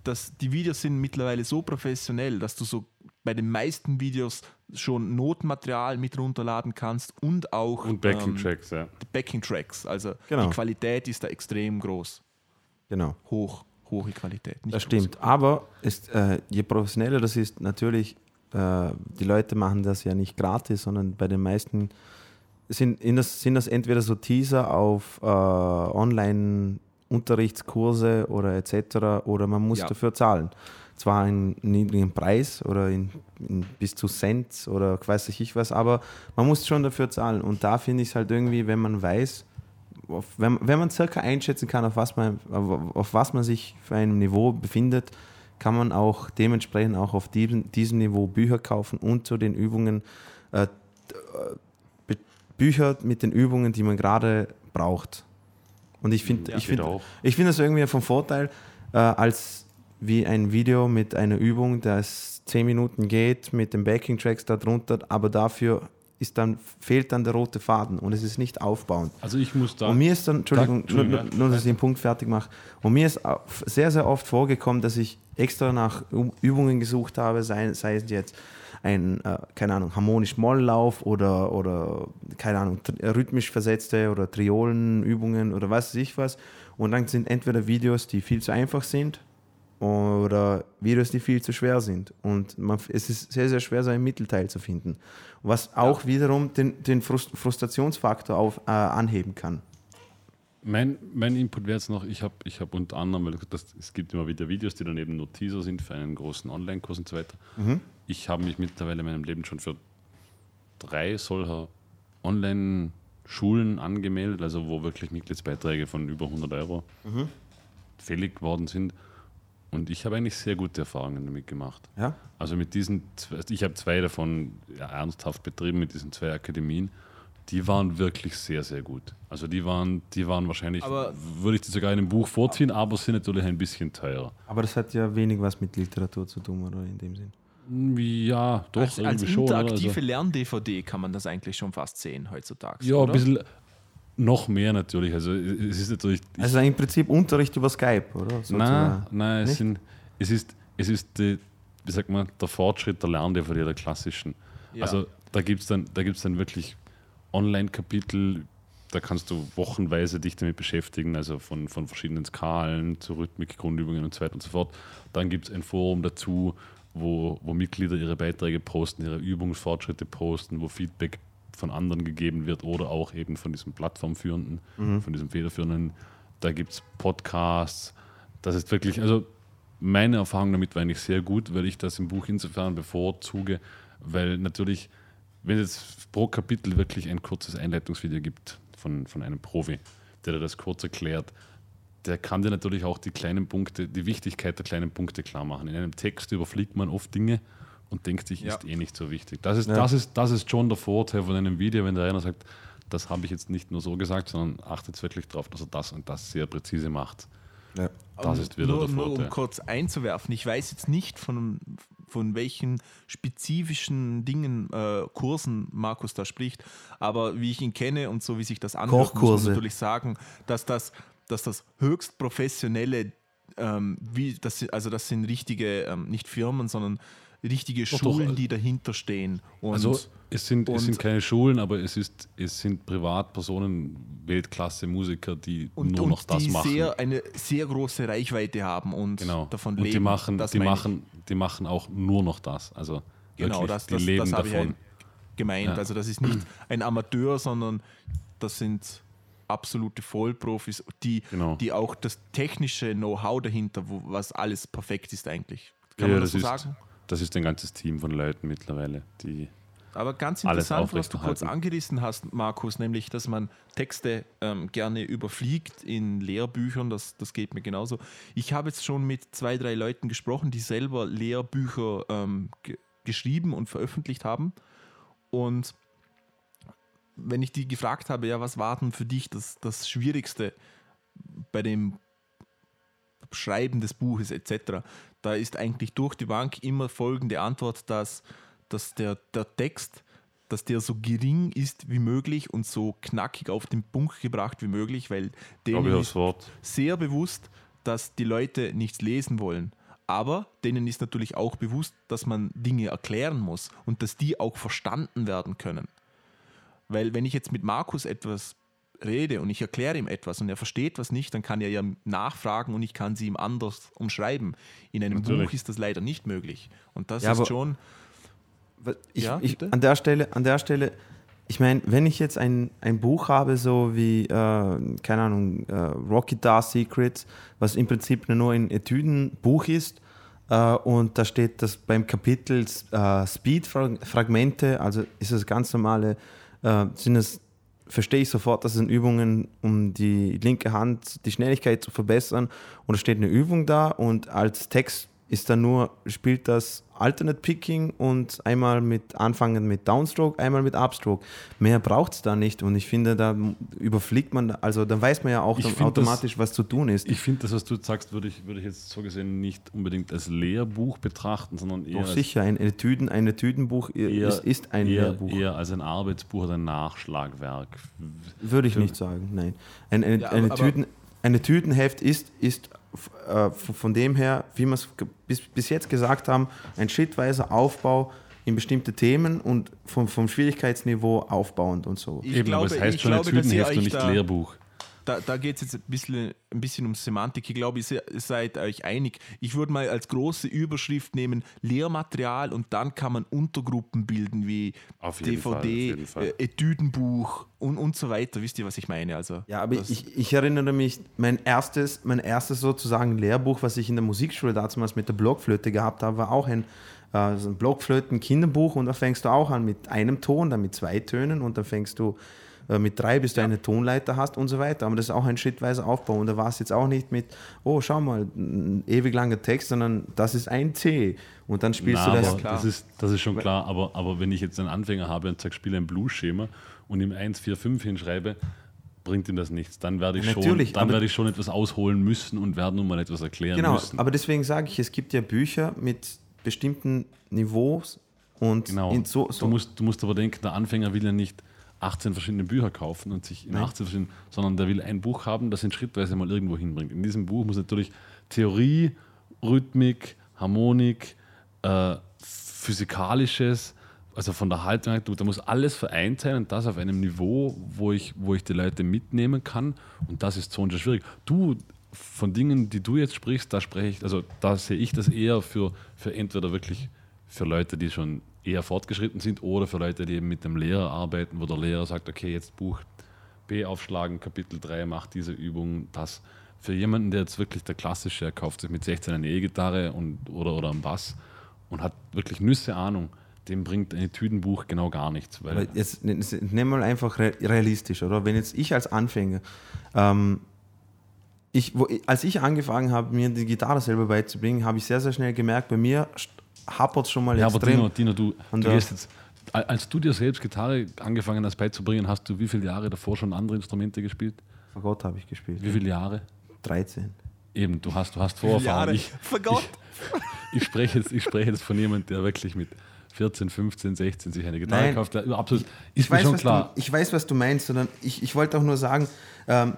das, die Videos sind mittlerweile so professionell, dass du so bei den meisten Videos schon Notenmaterial mit runterladen kannst und auch Und Backing-Tracks, ja. die Backing-Tracks. Also Genau. die Qualität ist da extrem groß. Genau. Hoch, hohe Qualität. Nicht Das große. stimmt. Aber ist, äh, je professioneller das ist, natürlich, äh, die Leute machen das ja nicht gratis, sondern bei den meisten sind, in das, sind das entweder so Teaser auf äh, Online-Unterrichtskurse oder etc. oder man muss Ja. dafür zahlen. Zwar einen niedrigen Preis oder in, in bis zu Cent oder weiß ich was, aber man muss schon dafür zahlen. Und da finde ich es halt irgendwie, wenn man weiß, auf, wenn, wenn man circa einschätzen kann, auf was, man, auf, auf was man sich für einem Niveau befindet, kann man auch dementsprechend auch auf diesem, diesem Niveau Bücher kaufen und zu den Übungen äh, äh, Bü- Bücher mit den Übungen, die man gerade braucht. Und ich finde Ja, ich geht find, auch. ich find das irgendwie vom Vorteil, äh, als wie ein Video mit einer Übung, das 10 Minuten geht, mit den Backing-Tracks darunter, aber dafür ist dann, fehlt dann der rote Faden und es ist nicht aufbauend. Also ich muss da. Und mir ist dann, Entschuldigung, Da- nur, nur, dass ich den Punkt fertig mache. Und mir ist sehr, sehr oft vorgekommen, dass ich extra nach Übungen gesucht habe, sei, sei es jetzt ein, äh, keine Ahnung, harmonisch Molllauf oder, oder, keine Ahnung, tr- rhythmisch versetzte oder Triolenübungen oder was weiß ich was. Und dann sind entweder Videos, die viel zu einfach sind oder Videos, die viel zu schwer sind. Und man, es ist sehr, sehr schwer, so ein Mittelteil zu finden. Was auch wiederum den, den Frust Frustrationsfaktor auf, äh, anheben kann. Mein, mein Input wäre jetzt noch, ich habe ich hab unter anderem, weil das, es gibt immer wieder Videos, die daneben nur Teaser sind für einen großen Online-Kurs und so weiter. Ich habe mich mittlerweile in meinem Leben schon für drei solcher Online-Schulen angemeldet, also wo wirklich Mitgliedsbeiträge von über 100 Euro fällig geworden sind. Und ich habe eigentlich sehr gute Erfahrungen damit gemacht. Ja? Also mit diesen, zwei- ich habe zwei davon ja, ernsthaft betrieben, mit diesen zwei Akademien. Die waren wirklich sehr, sehr gut. Also die waren, die waren wahrscheinlich, Aber- würde ich die sogar in einem Buch vorziehen, aber sind natürlich ein bisschen teurer. Aber das hat ja wenig was mit Literatur zu tun, oder in dem Sinn. Ja, doch, Als, als irgendwie schon. oder? interaktive Also, Lern-DVD kann man das eigentlich schon fast sehen heutzutage. ja, oder? ein bisschen noch mehr natürlich. Also es ist natürlich. ich- Also im Prinzip Unterricht über Skype, oder? Nein, Sozusagen. nein, es, sind, es ist, es ist die, wie sagt man, der Fortschritt der Lern-DVD, der klassischen. Ja. Also da gibt es dann, da gibt's dann wirklich Online-Kapitel, da kannst du wochenweise dich damit beschäftigen, also von, von verschiedenen Skalen zu Rhythmik, Grundübungen und so weiter und so fort. Dann gibt es ein Forum dazu, wo, wo Mitglieder ihre Beiträge posten, ihre Übungsfortschritte posten, wo Feedback von anderen gegeben wird oder auch eben von diesem Plattformführenden, von diesem Federführenden. Da gibt es Podcasts. Das ist wirklich, also meine Erfahrung damit war eigentlich sehr gut, weil ich das im Buch insofern bevorzuge, weil natürlich, wenn es pro Kapitel wirklich ein kurzes Einleitungsvideo gibt von, von einem Profi, der dir das kurz erklärt, der kann dir natürlich auch die kleinen Punkte, die Wichtigkeit der kleinen Punkte klar machen. In einem Text überfliegt man oft Dinge und denkt sich, Ja. ist eh nicht so wichtig. Das ist, Ja. das, ist, das ist schon der Vorteil von einem Video, wenn der einer sagt, das habe ich jetzt nicht nur so gesagt, sondern achtet wirklich darauf, dass er das und das sehr präzise macht. Ja. Das ist wieder nur, der nur Vorteil. um kurz einzuwerfen, ich weiß jetzt nicht von, von welchen spezifischen Dingen, äh, Kursen Markus da spricht, aber wie ich ihn kenne und so wie sich das anhört, muss Kochkurse. man natürlich sagen, dass das, dass das höchst professionelle, ähm, wie, das, also das sind richtige, ähm, nicht Firmen, sondern richtige Doch, doch, Schulen, äh, die dahinter stehen. Und Also es sind, es und- sind keine Schulen, aber es, ist, es sind Privatpersonen, Weltklasse-Musiker, die und, nur und noch das die machen. Sehr, eine sehr große Reichweite haben und genau. davon und leben. die machen, Das die, ich. machen, die machen auch nur noch das. Also Genau, wirklich, das, die das, leben das habe ich davon. halt gemeint. Ja. Also das ist nicht ein Amateur, sondern das sind absolute Vollprofis, die, Genau. die auch das technische Know-how dahinter, wo, was alles perfekt ist eigentlich. Kann Ja, man das, das so ist- sagen? Das ist ein ganzes Team von Leuten mittlerweile, die Aber ganz alles interessant, was du kurz angerissen hast, Markus, nämlich, dass man Texte ähm, gerne überfliegt in Lehrbüchern, das, das geht mir genauso. Ich habe jetzt schon mit zwei, drei Leuten gesprochen, die selber Lehrbücher ähm, ge geschrieben und veröffentlicht haben. Und wenn ich die gefragt habe, ja, was war denn für dich das, das Schwierigste bei dem Schreiben des Buches etc., da ist eigentlich durch die Bank immer folgende Antwort, dass, dass der, der Text, dass der so gering ist wie möglich und so knackig auf den Punkt gebracht wie möglich, weil denen ist sehr bewusst, dass die Leute nichts lesen wollen. Aber denen ist natürlich auch bewusst, dass man Dinge erklären muss und dass die auch verstanden werden können. Weil wenn ich jetzt mit Markus etwas rede und ich erkläre ihm etwas und er versteht was nicht, dann kann er ja nachfragen und ich kann sie ihm anders umschreiben. In einem Natürlich. Buch ist das leider nicht möglich. Und das Ja, ist schon. Ich, Ja, ich, an der Stelle, an der Stelle, ich meine, wenn ich jetzt ein, ein Buch habe, so wie, äh, keine Ahnung, äh, Rocky Dar Secrets, was im Prinzip nur ein Etüdenbuch ist, äh, und da steht das beim Kapitel äh, Speed-Fragmente, also ist es ganz normale, äh, sind es, verstehe ich sofort, das sind Übungen, um die linke Hand, die Schnelligkeit zu verbessern. Und da steht eine Übung da und als Text ist dann nur, spielt das Alternate Picking und einmal mit anfangen mit Downstroke, einmal mit Upstroke. Mehr braucht es da nicht und ich finde, da überfliegt man, also dann weiß man ja auch automatisch, was zu tun ist. Ich finde, das, was du sagst, würde ich, würde ich jetzt so gesehen nicht unbedingt als Lehrbuch betrachten, sondern eher, Doch sicher, ein Etüden, ein Etüdenbuch eher, ist, ist ein eher, Lehrbuch. eher als ein Arbeitsbuch oder ein Nachschlagwerk. Würde ich nicht sagen, nein. Ein, ein, Ja, eine, aber- Tüten, eine Tütenheft ist, ist f- von dem her, wie wir es bis, bis jetzt gesagt haben, ein schrittweiser Aufbau in bestimmte Themen und vom, vom Schwierigkeitsniveau aufbauend und so. Ich Eben, glaube, aber es heißt ich schon dass ihr Tütenheft und nicht Lehrbuch. Da, da geht es jetzt ein bisschen, ein bisschen um Semantik. Ich glaube, ihr seid euch einig. Ich würde mal als große Überschrift nehmen Lehrmaterial und dann kann man Untergruppen bilden wie Auf jeden Fall, auf DVD, Fall. äh, Etüdenbuch und, und so weiter. Wisst ihr, was ich meine? Also, Ja, aber ich, ich erinnere mich, mein erstes, mein erstes sozusagen Lehrbuch, was ich in der Musikschule damals mit der Blockflöte gehabt habe, war auch ein, äh, so ein Blockflöten-Kinderbuch und da fängst du auch an mit einem Ton, dann mit zwei Tönen und dann fängst du mit drei, bis du eine Tonleiter hast und so weiter. Aber das ist auch ein schrittweiser Aufbau und da war es jetzt auch nicht mit, oh, schau mal, ein ewig langer Text, sondern das ist ein C und dann spielst Na, du das. das, ist, das ist schon klar, aber, aber wenn ich jetzt einen Anfänger habe und sage, spiele ein Blues-Schema und ihm 1, 4, 5 hinschreibe, bringt ihm das nichts. Dann werde ich, Ja, schon, natürlich, dann werde ich schon etwas ausholen müssen und werde nun mal etwas erklären Genau, müssen. aber deswegen sage ich, es gibt ja Bücher mit bestimmten Niveaus und Genau. so, so Du, musst, du musst aber denken, der Anfänger will ja nicht 18 verschiedene Bücher kaufen und sich in Nein. 18 verschiedenen, sondern der will ein Buch haben, das ihn schrittweise mal irgendwo hinbringt. In diesem Buch muss natürlich Theorie, Rhythmik, Harmonik, äh, Physikalisches, also von der Haltung, da muss alles vereint sein und das auf einem Niveau, wo ich, wo ich die Leute mitnehmen kann. Und das ist so schwierig. Du, von Dingen, die du jetzt sprichst, da spreche ich, also da sehe ich das eher für, für entweder wirklich für Leute, die schon eher fortgeschritten sind oder für Leute, die eben mit dem Lehrer arbeiten, wo der Lehrer sagt, okay, jetzt Buch B aufschlagen, Kapitel 3, macht diese Übung, das. Für jemanden, der jetzt wirklich der klassische, er kauft sich mit 16 eine E-Gitarre oder, oder einen Bass und hat wirklich Nüsse Ahnung, dem bringt ein Etüdenbuch genau gar nichts. Weil jetzt nehmen wir mal einfach re- realistisch, oder? Wenn jetzt ich als Anfänger, ähm, ich, wo, als ich angefangen habe, mir die Gitarre selber beizubringen, habe ich sehr, sehr schnell gemerkt, bei mir hapert schon mal ja, aber extrem. Dino, Dino du, Und du jetzt, al- als du dir selbst Gitarre angefangen hast beizubringen, hast du wie viele Jahre davor schon andere Instrumente gespielt? Vor Gott habe ich gespielt. Wie viele Jahre? 13. Eben, du hast, du hast Vorerfahrung. Ich, Vergott. ich, spreche jetzt, ich spreche jetzt von jemandem, der wirklich mit 14, 15, 16 sich eine Gitarre Nein. kauft. Absolut, ist Ich mir weiß, schon was klar. Du, ich weiß, was du meinst, sondern ich, ich wollte auch nur sagen, ähm,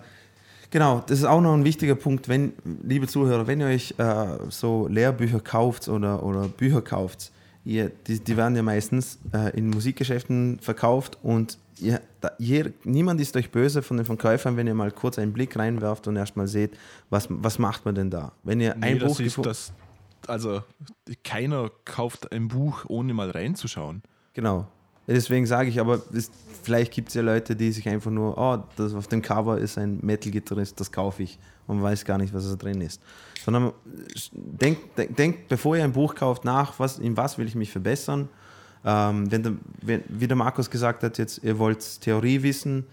genau, das ist auch noch ein wichtiger Punkt, wenn, liebe Zuhörer, wenn ihr euch äh, so Lehrbücher kauft oder, oder Bücher kauft, ihr, die, die werden ja meistens äh, in Musikgeschäften verkauft und ihr, da, je, niemand ist euch böse von den Verkäufern, wenn ihr mal kurz einen Blick reinwerft und erstmal seht, was, was macht man denn da? Wenn ihr Nee, ein Buch ist das, also keiner kauft ein Buch, ohne mal reinzuschauen. Genau. Deswegen sage ich, aber es, vielleicht gibt es ja Leute, die sich einfach nur, oh, das auf dem Cover ist ein Metal-Gitarrist, das kaufe ich und weiß gar nicht, was da drin ist. Sondern äh, denkt, denk, denk, bevor ihr ein Buch kauft, nach, was, in was will ich mich verbessern. Ähm, wenn, wenn, wie der Markus gesagt hat, jetzt ihr wollt Theorie wissen,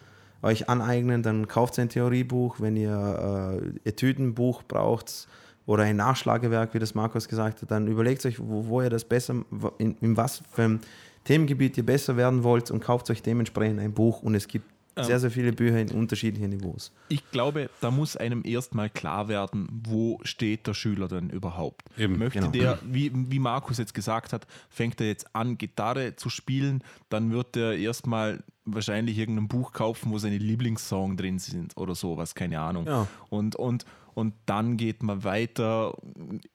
euch aneignen, dann kauft ein Theoriebuch. Wenn ihr äh, Etüdenbuch braucht oder ein Nachschlagewerk, wie das Markus gesagt hat, dann überlegt euch, wo, wo ihr das besser, in, in was für einem Themengebiet ihr besser werden wollt und kauft euch dementsprechend ein Buch. Und es gibt Ähm. sehr, sehr viele Bücher in unterschiedlichen Niveaus. Ich glaube, da muss einem erstmal klar werden, wo steht der Schüler denn überhaupt. Eben, Möchte genau. der, wie, wie Markus jetzt gesagt hat, fängt er jetzt an, Gitarre zu spielen, dann wird er erstmal wahrscheinlich irgendein Buch kaufen, wo seine Lieblingssong drin sind oder sowas, keine Ahnung. Ja. Und, und, und dann geht man weiter,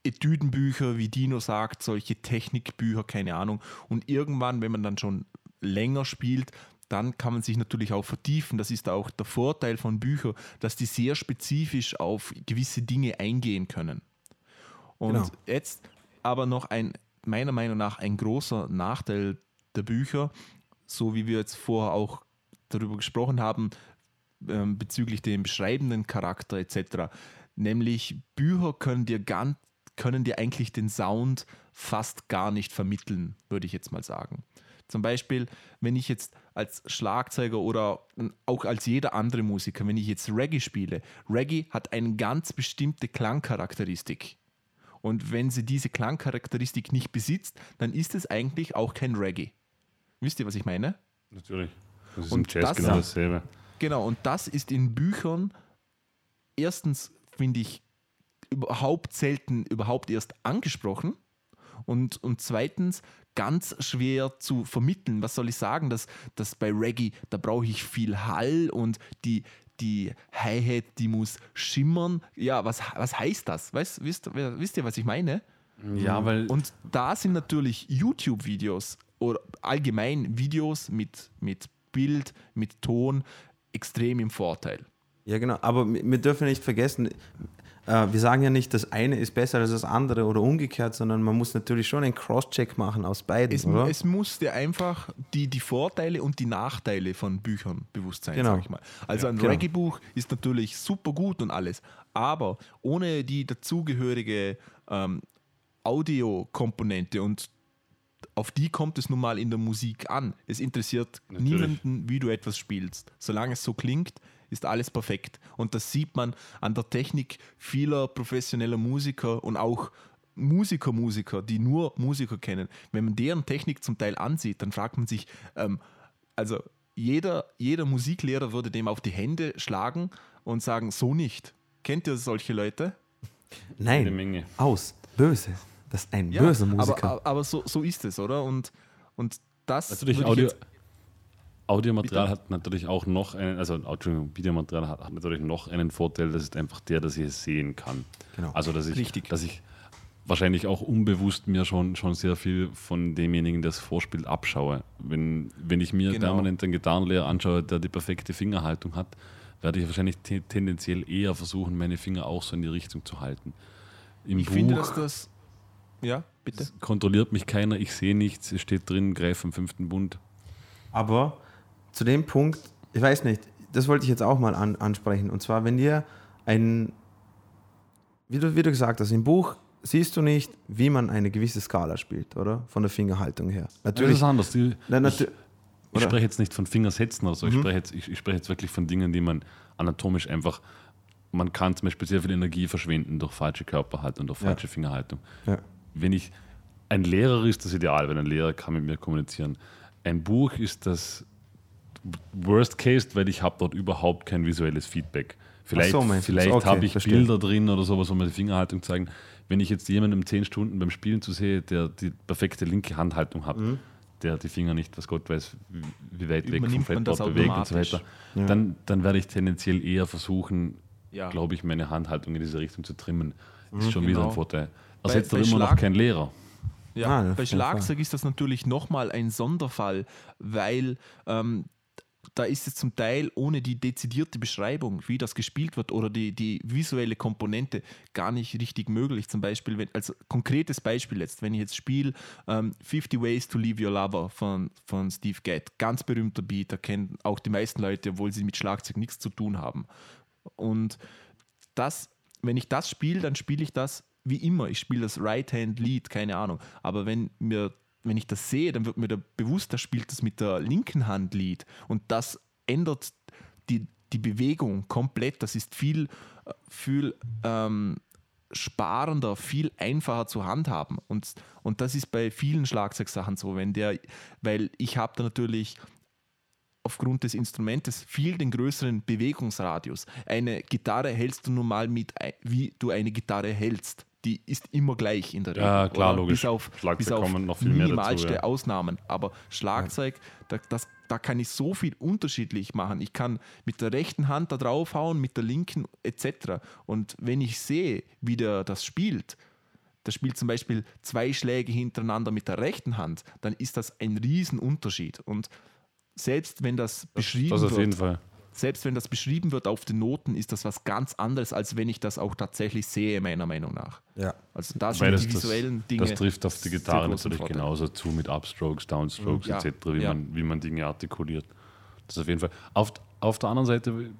Etüdenbücher, wie Dino sagt, solche Technikbücher, keine Ahnung. Und irgendwann, wenn man dann schon länger spielt, dann kann man sich natürlich auch vertiefen. Das ist auch der Vorteil von Büchern, dass die sehr spezifisch auf gewisse Dinge eingehen können. Und Genau. jetzt aber noch ein, meiner Meinung nach, ein großer Nachteil der Bücher, so wie wir jetzt vorher auch darüber gesprochen haben, ähm, bezüglich dem beschreibenden Charakter etc. Nämlich Bücher können dir, ganz, können dir eigentlich den Sound fast gar nicht vermitteln, würde ich jetzt mal sagen. Zum Beispiel, wenn ich jetzt als Schlagzeuger oder auch als jeder andere Musiker, wenn ich jetzt Reggae spiele, Reggae hat eine ganz bestimmte Klangcharakteristik. Und wenn sie diese Klangcharakteristik nicht besitzt, dann ist es eigentlich auch kein Reggae. Wisst ihr, was ich meine? Natürlich. Das ist Und im Jazz das- genau dasselbe. Genau, und das ist in Büchern erstens, finde ich, überhaupt selten überhaupt erst angesprochen und, und zweitens ganz schwer zu vermitteln. Was soll ich sagen, dass, dass bei Reggae, da brauche ich viel Hall und die, die Hi-Hat, die muss schimmern. Ja, was, was heißt das? Weißt, wisst, wisst ihr, was ich meine? Ja, weil Und da sind natürlich YouTube-Videos oder allgemein Videos mit, mit Bild, mit Ton extrem im Vorteil. Ja, genau. Aber wir dürfen nicht vergessen, äh, wir sagen ja nicht, das eine ist besser als das andere oder umgekehrt, sondern man muss natürlich schon einen Cross-Check machen aus beiden, Es, oder? es muss dir einfach die, die Vorteile und die Nachteile von Büchern bewusst sein, Genau. sag ich mal. Also ein genau. Reggae-Buch ist natürlich super gut und alles, aber ohne die dazugehörige ähm, Audiokomponente und auf die kommt es nun mal in der Musik an. Es interessiert Natürlich. niemanden, wie du etwas spielst. Solange es so klingt, ist alles perfekt. Und das sieht man an der Technik vieler professioneller Musiker und auch Musiker, Musiker, die nur Musiker kennen. Wenn man deren Technik zum Teil ansieht, dann fragt man sich, ähm, also jeder, jeder Musiklehrer würde dem auf die Hände schlagen und sagen, so nicht. Kennt ihr solche Leute? Nein, Menge. aus, böse. Das ist ein Ja, böser Musiker. Aber, aber so, so ist es, oder? Und, und das Natürlich, würde ich Audio, Audiomaterial Bitte? hat natürlich auch noch einen, also Entschuldigung, Videomaterial hat, hat natürlich noch einen Vorteil, das ist einfach der, dass ich es sehen kann. Genau. Also dass ich, Richtig. dass ich wahrscheinlich auch unbewusst mir schon, schon sehr viel von demjenigen, der es vorspielt, abschaue. Wenn, wenn ich mir Genau. permanent einen Gitarrenlehrer anschaue, der die perfekte Fingerhaltung hat, werde ich wahrscheinlich te tendenziell eher versuchen, meine Finger auch so in die Richtung zu halten. Im ich Buch finde, dass das. Ja, bitte. kontrolliert mich keiner, ich sehe nichts, es steht drin, greif am fünften Bund. Aber zu dem Punkt, ich weiß nicht, das wollte ich jetzt auch mal an, ansprechen. Und zwar, wenn ihr ein, wie du, wie du gesagt hast, im Buch siehst du nicht, wie man eine gewisse Skala spielt, oder? Von der Fingerhaltung her. Das Natürlich. ist anders. Die, ich, natü- ich oder? spreche jetzt nicht von Fingersätzen oder so, ich, spreche jetzt, ich, ich spreche jetzt wirklich von Dingen, die man anatomisch einfach, man kann zum Beispiel sehr viel Energie verschwenden durch falsche Körperhaltung, durch Ja. falsche Fingerhaltung. Ja. Wenn ich, ein Lehrer ist das Ideal, wenn ein Lehrer kann mit mir kommunizieren. Ein Buch ist das Worst Case, weil ich habe dort überhaupt kein visuelles Feedback. Vielleicht, so, vielleicht Okay, habe ich verstehe. Bilder drin oder sowas, wo mir die Fingerhaltung zeigen. Wenn ich jetzt jemandem zehn Stunden beim Spielen zu sehe, der die perfekte linke Handhaltung hat, Mhm. der die Finger nicht, was Gott weiß, wie- weit weg vom Fretboard bewegt und so weiter, Ja. dann, dann werde ich tendenziell eher versuchen, Ja. glaube ich, meine Handhaltung in diese Richtung zu trimmen. Ist schon Genau. wieder ein Vorteil. Ersetzt aber immer noch kein Lehrer. Ja, Ah, bei Schlagzeug ist das natürlich nochmal ein Sonderfall, weil ähm, da ist es zum Teil ohne die dezidierte Beschreibung, wie das gespielt wird oder die, die visuelle Komponente gar nicht richtig möglich. Zum Beispiel, wenn, als konkretes Beispiel jetzt, wenn ich jetzt spiele ähm, 50 Ways to Leave Your Lover von, von Steve Gadd, ganz berühmter Beat, da kennen auch die meisten Leute, obwohl sie mit Schlagzeug nichts zu tun haben. Und das, wenn ich das spiele, dann spiele ich das wie immer. Ich spiele das Right-Hand-Lead, keine Ahnung. Aber wenn mir wenn ich das sehe, dann wird mir da bewusst, da spielt das mit der linken Hand Lied. Und das ändert die, die Bewegung komplett. Das ist viel, viel ähm, sparender, viel einfacher zu handhaben. Und, und das ist bei vielen Schlagzeugsachen so, wenn der, weil ich habe da natürlich aufgrund des Instrumentes viel den größeren Bewegungsradius. Eine Gitarre hältst du nun mal mit, wie du eine Gitarre hältst. Die ist immer gleich in der Regel. Ja, klar, oder? logisch. Bis auf, Schlagzeug bis auf kommen noch viel mehr dazu, minimalste ja. Ausnahmen. Aber Schlagzeug, da, das, da kann ich so viel unterschiedlich machen. Ich kann mit der rechten Hand da draufhauen, mit der linken etc. Und wenn ich sehe, wie der das spielt, der spielt zum Beispiel zwei Schläge hintereinander mit der rechten Hand, dann ist das ein Riesenunterschied. Und selbst wenn das beschrieben Das auf wird, jeden Fall. Selbst wenn das beschrieben wird auf den Noten, ist das was ganz anderes, als wenn ich das auch tatsächlich sehe, meiner Meinung nach. Ja. Also da sind das, die visuellen das, Dinge. das trifft auf die Gitarre natürlich Vorteil. genauso zu mit Upstrokes, Downstrokes Ja, etc., wie, ja. man, wie man Dinge artikuliert. Das ist auf jeden Fall. Auf, auf der anderen Seite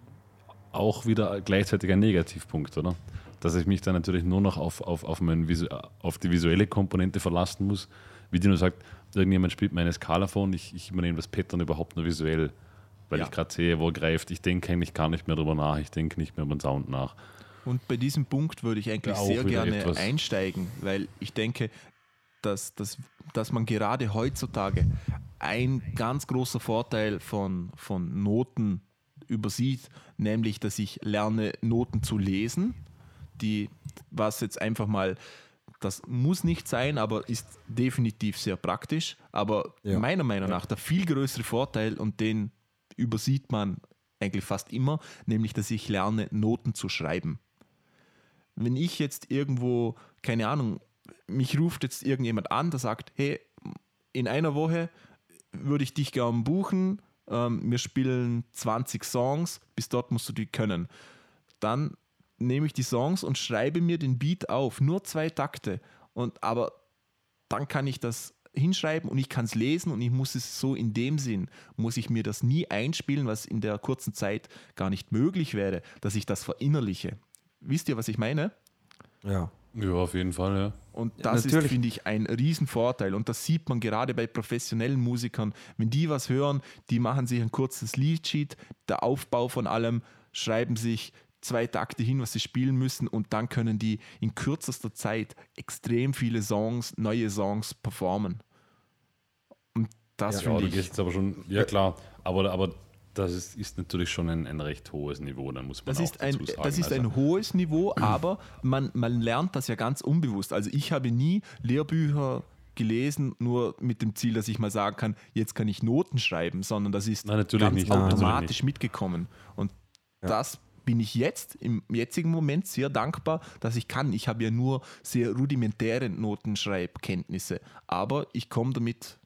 auch wieder gleichzeitig ein Negativpunkt, oder? Dass ich mich dann natürlich nur noch auf, auf, auf, mein Visu auf die visuelle Komponente verlassen muss. Wie Dino sagt, irgendjemand spielt meine Skala vor und ich, ich übernehme das Pattern überhaupt nur visuell, weil Ja. ich gerade sehe, wo er greift. Ich denke eigentlich gar nicht mehr darüber nach, ich denke nicht mehr über den Sound nach. Und bei diesem Punkt würde ich eigentlich sehr gerne etwas- einsteigen, weil ich denke, dass, dass, dass man gerade heutzutage ein ganz großer Vorteil von, von Noten übersieht, nämlich dass ich lerne, Noten zu lesen, die, was jetzt einfach mal, das muss nicht sein, aber ist definitiv sehr praktisch. Aber Ja. meiner Meinung nach der viel größere Vorteil und den übersieht man eigentlich fast immer, nämlich dass ich lerne, Noten zu schreiben wenn ich jetzt irgendwo, keine Ahnung, mich ruft jetzt irgendjemand an, der sagt, hey, in einer Woche würde ich dich gern buchen, ähm, wir spielen 20 Songs, bis dort musst du die können. Dann nehme ich die Songs und schreibe mir den Beat auf, nur zwei Takte. Und aber dann kann ich das hinschreiben und ich kann es lesen und ich muss es so in dem Sinn, muss ich mir das nie einspielen, was in der kurzen Zeit gar nicht möglich wäre, dass ich das verinnerliche. Wisst ihr, was ich meine? Ja. Ja, auf jeden Fall, ja. Und das ist, natürlich. finde ich, ein Riesenvorteil. Und das sieht man gerade bei professionellen Musikern. Wenn die was hören, die machen sich ein kurzes Liedsheet, der Aufbau von allem, schreiben sich zwei Takte hin, was sie spielen müssen und dann können die in kürzester Zeit extrem viele Songs, neue Songs performen. Und das Ja, finde du ich. jetzt aber schon, ja klar, aber, aber das ist, ist natürlich schon ein, ein recht hohes Niveau, dann muss man Das auch ist, ein, das ist also, ein hohes Niveau, aber man, man lernt das ja ganz unbewusst. Also ich habe nie Lehrbücher gelesen, nur mit dem Ziel, dass ich mal sagen kann, jetzt kann ich Noten schreiben, sondern das ist Nein, natürlich ganz nicht. Nein, automatisch mitgekommen. Und das bin ich jetzt im jetzigen Moment sehr dankbar, dass ich kann. Ich habe ja nur sehr rudimentäre Notenschreibkenntnisse, aber ich komme damit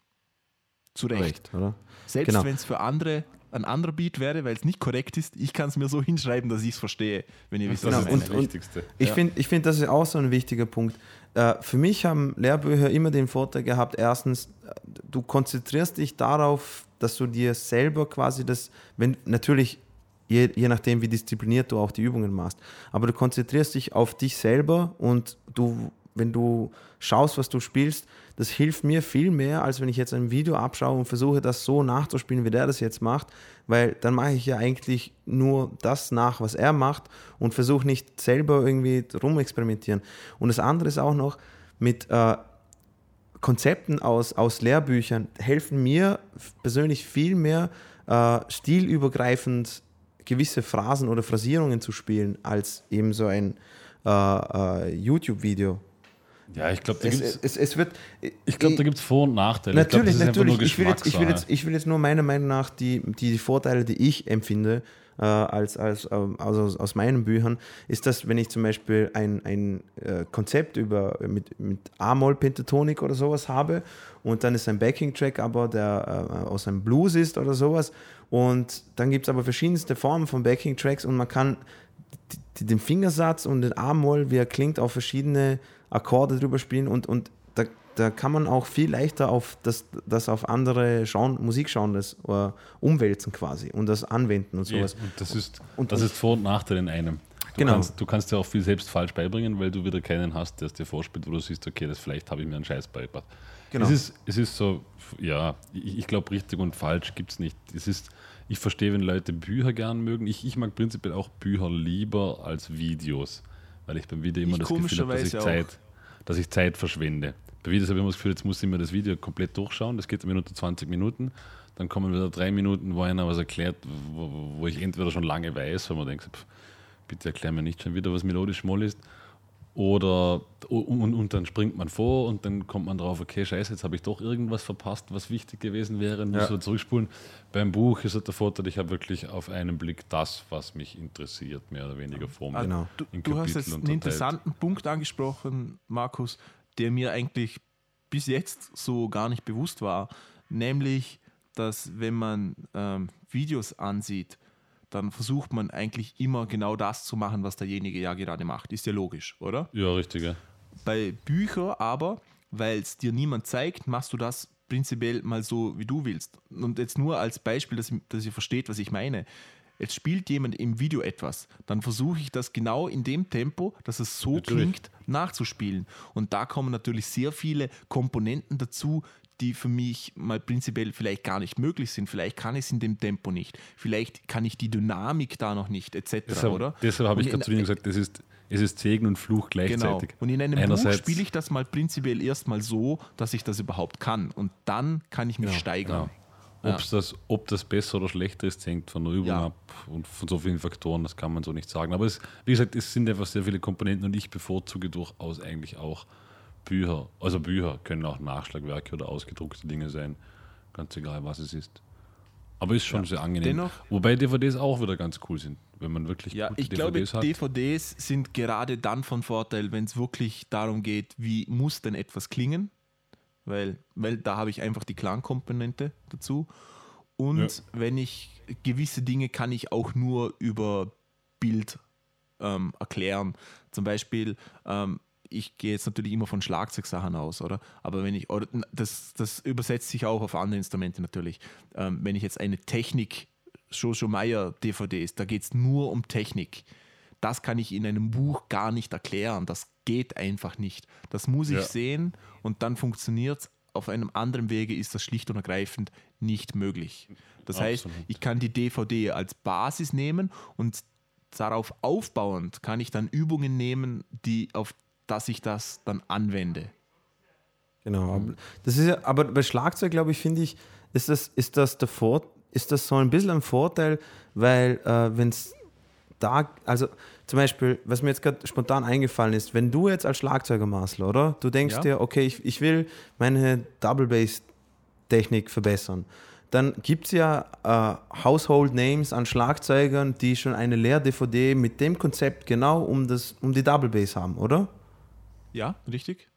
zurecht. Recht, oder? Selbst Genau. wenn es für andere ein anderer Beat wäre, weil es nicht korrekt ist, ich kann es mir so hinschreiben, dass ich es verstehe, wenn ihr wisst, was Genau, ich ist meine. das Wichtigste. Ich Ja. finde, ich find, das ist auch so ein wichtiger Punkt. Äh, für mich haben Lehrbücher immer den Vorteil gehabt, erstens, äh, du konzentrierst dich darauf, dass du dir selber quasi das, wenn natürlich, je, je nachdem, wie diszipliniert du auch die Übungen machst, aber du konzentrierst dich auf dich selber und du, wenn du schaust, was du spielst, das hilft mir viel mehr, als wenn ich jetzt ein Video abschaue und versuche, das so nachzuspielen, wie der das jetzt macht, weil dann mache ich ja eigentlich nur das nach, was er macht und versuche nicht selber irgendwie rumexperimentieren. Und das andere ist auch noch mit äh, Konzepten aus, aus Lehrbüchern helfen mir persönlich viel mehr äh, stilübergreifend gewisse Phrasen oder Phrasierungen zu spielen, als eben so ein äh, äh, YouTube-Video. Ja, ich glaube, da Es, gibt es es, es wird. ich glaub, da gibt's Vor- und Nachteile. Natürlich, ich glaub, natürlich. Ich will, jetzt, ich, will jetzt, ich will jetzt nur meiner Meinung nach die, die Vorteile, die ich empfinde, äh, als, als, ähm, also aus, meinen Büchern, ist das, wenn ich zum Beispiel ein, ein äh, Konzept über, mit, mit A-Moll-Pentatonik oder sowas habe und dann ist ein Backing-Track aber, der äh, aus einem Blues ist oder sowas und dann gibt es aber verschiedenste Formen von Backing-Tracks und man kann den Fingersatz und den A-Moll, wie er klingt, auf verschiedene Akkorde drüber spielen und, und da, da kann man auch viel leichter auf das, das auf andere Genre, Musikgenres äh, umwälzen quasi und das anwenden und Ja, sowas. und das ist, Und- das ist Vor- und Nachteil in einem. Du, Genau. kannst, du kannst dir auch viel selbst falsch beibringen, weil du wieder keinen hast, der es dir vorspielt, wo du siehst, okay, das vielleicht habe ich mir einen Scheiß beigebracht. Genau. Es, ist, es ist so, ja, ich, ich glaube, richtig und falsch gibt es nicht. Es ist, ich verstehe, wenn Leute Bücher gern mögen. Ich, ich mag prinzipiell auch Bücher lieber als Videos, weil ich beim Video immer Ich das Gefühl habe, dass ich, auch. Zeit, dass ich Zeit verschwende. Bei Videos habe ich immer das Gefühl, jetzt muss ich mir das Video komplett durchschauen. Das geht eine Minute 20 Minuten. Dann kommen wieder drei Minuten, wo einer was erklärt, wo, wo ich entweder schon lange weiß, weil man denkt, pff, bitte erklär mir nicht schon wieder, was melodisch Moll ist. Oder und, und dann springt man vor und dann kommt man drauf, okay, scheiße, jetzt habe ich doch irgendwas verpasst, was wichtig gewesen wäre, und muss Ja. wieder zurückspulen. Beim Buch ist halt der Vorteil, ich habe wirklich auf einen Blick das, was mich interessiert, mehr oder weniger vor mir. Genau. Du, in du hast Kapitel jetzt einen interessanten Punkt angesprochen, Markus, der mir eigentlich bis jetzt so gar nicht bewusst war, nämlich, dass wenn man ähm, Videos ansieht, dann versucht man eigentlich immer genau das zu machen, was derjenige ja gerade macht. Ist ja logisch, oder? Ja, richtig. Ja. Bei Büchern aber, weil es dir niemand zeigt, machst du das prinzipiell mal so, wie du willst. Und jetzt nur als Beispiel, dass, dass ihr versteht, was ich meine. Jetzt spielt jemand im Video etwas, dann versuche ich das genau in dem Tempo, dass es so Natürlich. klingt, nachzuspielen. Und da kommen natürlich sehr viele Komponenten dazu, die für mich mal prinzipiell vielleicht gar nicht möglich sind. Vielleicht kann ich es in dem Tempo nicht. Vielleicht kann ich die Dynamik da noch nicht, etc. Deshalb, oder? deshalb habe ich gerade zu Ihnen gesagt, es ist, es ist Segen und Fluch Genau. gleichzeitig. Und in einem Buch Einerseits- spiele ich das mal prinzipiell erstmal so, dass ich das überhaupt kann. Und dann kann ich mich steigern. Genau. Ob's das, ob das besser oder schlechter ist, hängt von der Übung Ja. ab und von so vielen Faktoren, das kann man so nicht sagen. Aber es, wie gesagt, es sind einfach sehr viele Komponenten und ich bevorzuge durchaus eigentlich auch Bücher. Also Bücher können auch Nachschlagwerke oder ausgedruckte Dinge sein, ganz egal was es ist. Aber ist schon sehr angenehm. Dennoch- Wobei DVDs auch wieder ganz cool sind, wenn man wirklich Ja, gute ich glaube, DVDs hat. DVDs sind gerade dann von Vorteil, wenn es wirklich darum geht, wie muss denn etwas klingen, weil, weil da habe ich einfach die Klangkomponente dazu. Und Ja. wenn ich gewisse Dinge kann ich auch nur über Bild ähm, erklären. Zum Beispiel, ähm, ich gehe jetzt natürlich immer von Schlagzeugsachen aus, oder? Aber wenn ich, oder, das, das übersetzt sich auch auf andere Instrumente natürlich. Ähm, wenn ich jetzt eine Technik, Jojo Meyer DVDs, da geht es nur um Technik. Das kann ich in einem Buch gar nicht erklären. Das geht einfach nicht. Das muss ich Ja. sehen und dann funktioniert es. Auf einem anderen Wege ist das schlicht und ergreifend nicht möglich. Das heißt, Absolut. ich kann die DVD als Basis nehmen und darauf aufbauend kann ich dann Übungen nehmen, die auf dass ich das dann anwende. Genau. aber Das ist ja, aber bei Schlagzeug, glaube ich, finde ich, ist das, ist das der Vor ist das so ein bisschen ein Vorteil, weil äh, wenn es da, also zum Beispiel, was mir jetzt gerade spontan eingefallen ist, wenn du jetzt als Schlagzeuger Marcel, oder? Du denkst Ja. dir, okay, ich, ich will meine Double Bass Technik verbessern. Dann gibt es ja äh, Household Names an Schlagzeugern, die schon eine Lehr-DVD mit dem Konzept genau um, das, um die Double Bass haben, oder? Ja, richtig?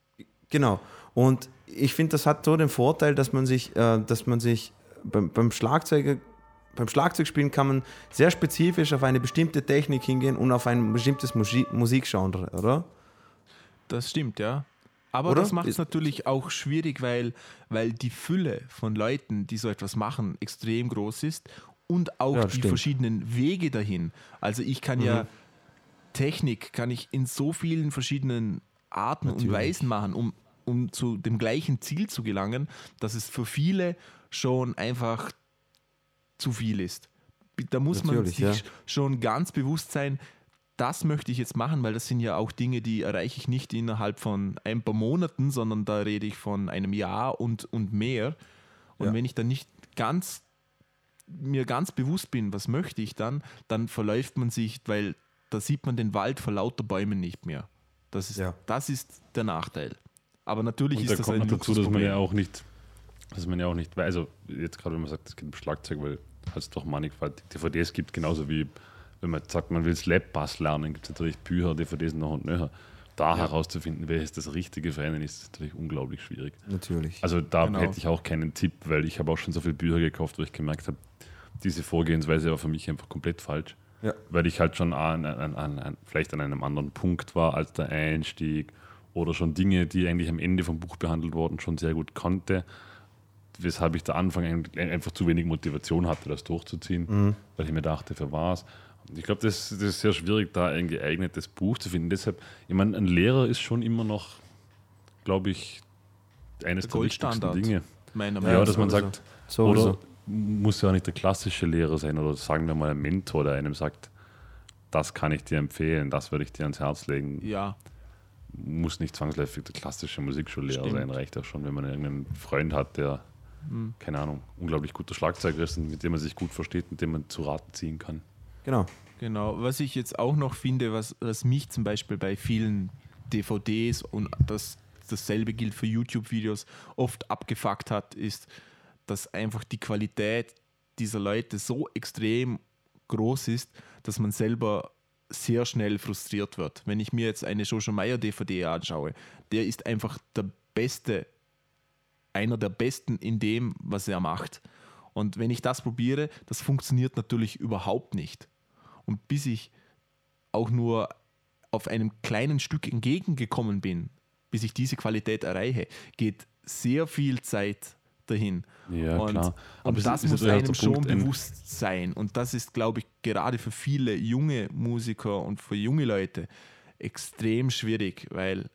Genau. Und ich finde, das hat so den Vorteil, dass man sich, äh, dass man sich beim, beim Schlagzeuger, beim Schlagzeugspielen kann man sehr spezifisch auf eine bestimmte Technik hingehen und auf ein bestimmtes Musi Musikgenre, oder? Das stimmt, ja. Aber Oder? das macht es natürlich auch schwierig, weil, weil die Fülle von Leuten, die so etwas machen, extrem groß ist und auch Ja, die stimmt. verschiedenen Wege dahin. Also ich kann ja Technik kann ich in so vielen verschiedenen Arten und Natürlich. Weisen machen, um, um zu dem gleichen Ziel zu gelangen, dass es für viele schon einfach zu viel ist. Da muss man Natürlich, sich ja. schon ganz bewusst sein, das möchte ich jetzt machen, weil das sind ja auch Dinge, die erreiche ich nicht innerhalb von ein paar Monaten, sondern da rede ich von einem Jahr und, und mehr. Und Ja. wenn ich dann nicht ganz mir ganz bewusst bin, was möchte ich dann, dann verläuft man sich, weil da sieht man den Wald vor lauter Bäumen nicht mehr. Das ist, Ja. das ist der Nachteil. Aber natürlich Und ist da das kommt ein dazu, dass man ja auch nicht, dass man ja auch nicht, weiß, also jetzt gerade wenn man sagt, es geht um Schlagzeug, weil es doch mannigfaltig DVDs gibt, genauso wie wenn man sagt, man will Slap-Bass lernen, gibt es natürlich Bücher, DVDs noch und nöcher. Da herauszufinden, welches das Richtige für einen ist, ist natürlich unglaublich schwierig. Natürlich. Also da Genau. hätte ich auch keinen Tipp, weil ich habe auch schon so viele Bücher gekauft, wo ich gemerkt habe, diese Vorgehensweise war für mich einfach komplett falsch. Ja. Weil ich halt schon an, an, an, an, vielleicht an einem anderen Punkt war als der Einstieg oder schon Dinge, die eigentlich am Ende vom Buch behandelt wurden, schon sehr gut konnte. Weshalb ich der Anfang einfach zu wenig Motivation hatte, das durchzuziehen, weil ich mir dachte, für was. Ich glaube, das, das ist sehr schwierig, da ein geeignetes Buch zu finden. Deshalb, ich meine, ein Lehrer ist schon immer noch, glaube ich, eines Der der, wichtigsten Goldstandard. Dinge. Meiner Ja, Meinung dass man sagt, Sowieso. oder muss ja auch nicht der klassische Lehrer sein oder sagen wir mal ein Mentor, der einem sagt, das kann ich dir empfehlen, das würde ich dir ans Herz legen. Ja, Muss nicht zwangsläufig der klassische Musikschullehrer Stimmt. sein, reicht auch schon, wenn man irgendeinen Freund hat, der, keine Ahnung, unglaublich guter Schlagzeuger ist und mit dem man sich gut versteht, mit dem man zu Raten ziehen kann. Genau. Genau, was ich jetzt auch noch finde, was, was mich zum Beispiel bei vielen DVDs und das, dasselbe gilt für YouTube-Videos oft abgefuckt hat, ist, dass einfach die Qualität dieser Leute so extrem groß ist, dass man selber sehr schnell frustriert wird. Wenn ich mir jetzt eine Jojo Meyer DVD anschaue, der ist einfach der Beste, einer der Besten in dem, was er macht. Und wenn ich das probiere, das funktioniert natürlich überhaupt nicht. Und bis ich auch nur auf einem kleinen Stück entgegengekommen bin, bis ich diese Qualität erreiche, geht sehr viel Zeit dahin. Ja, und, klar. Und es das muss einem schon Punkt, bewusst sein. Und das ist, glaube ich, gerade für viele junge Musiker und für junge Leute extrem schwierig, weil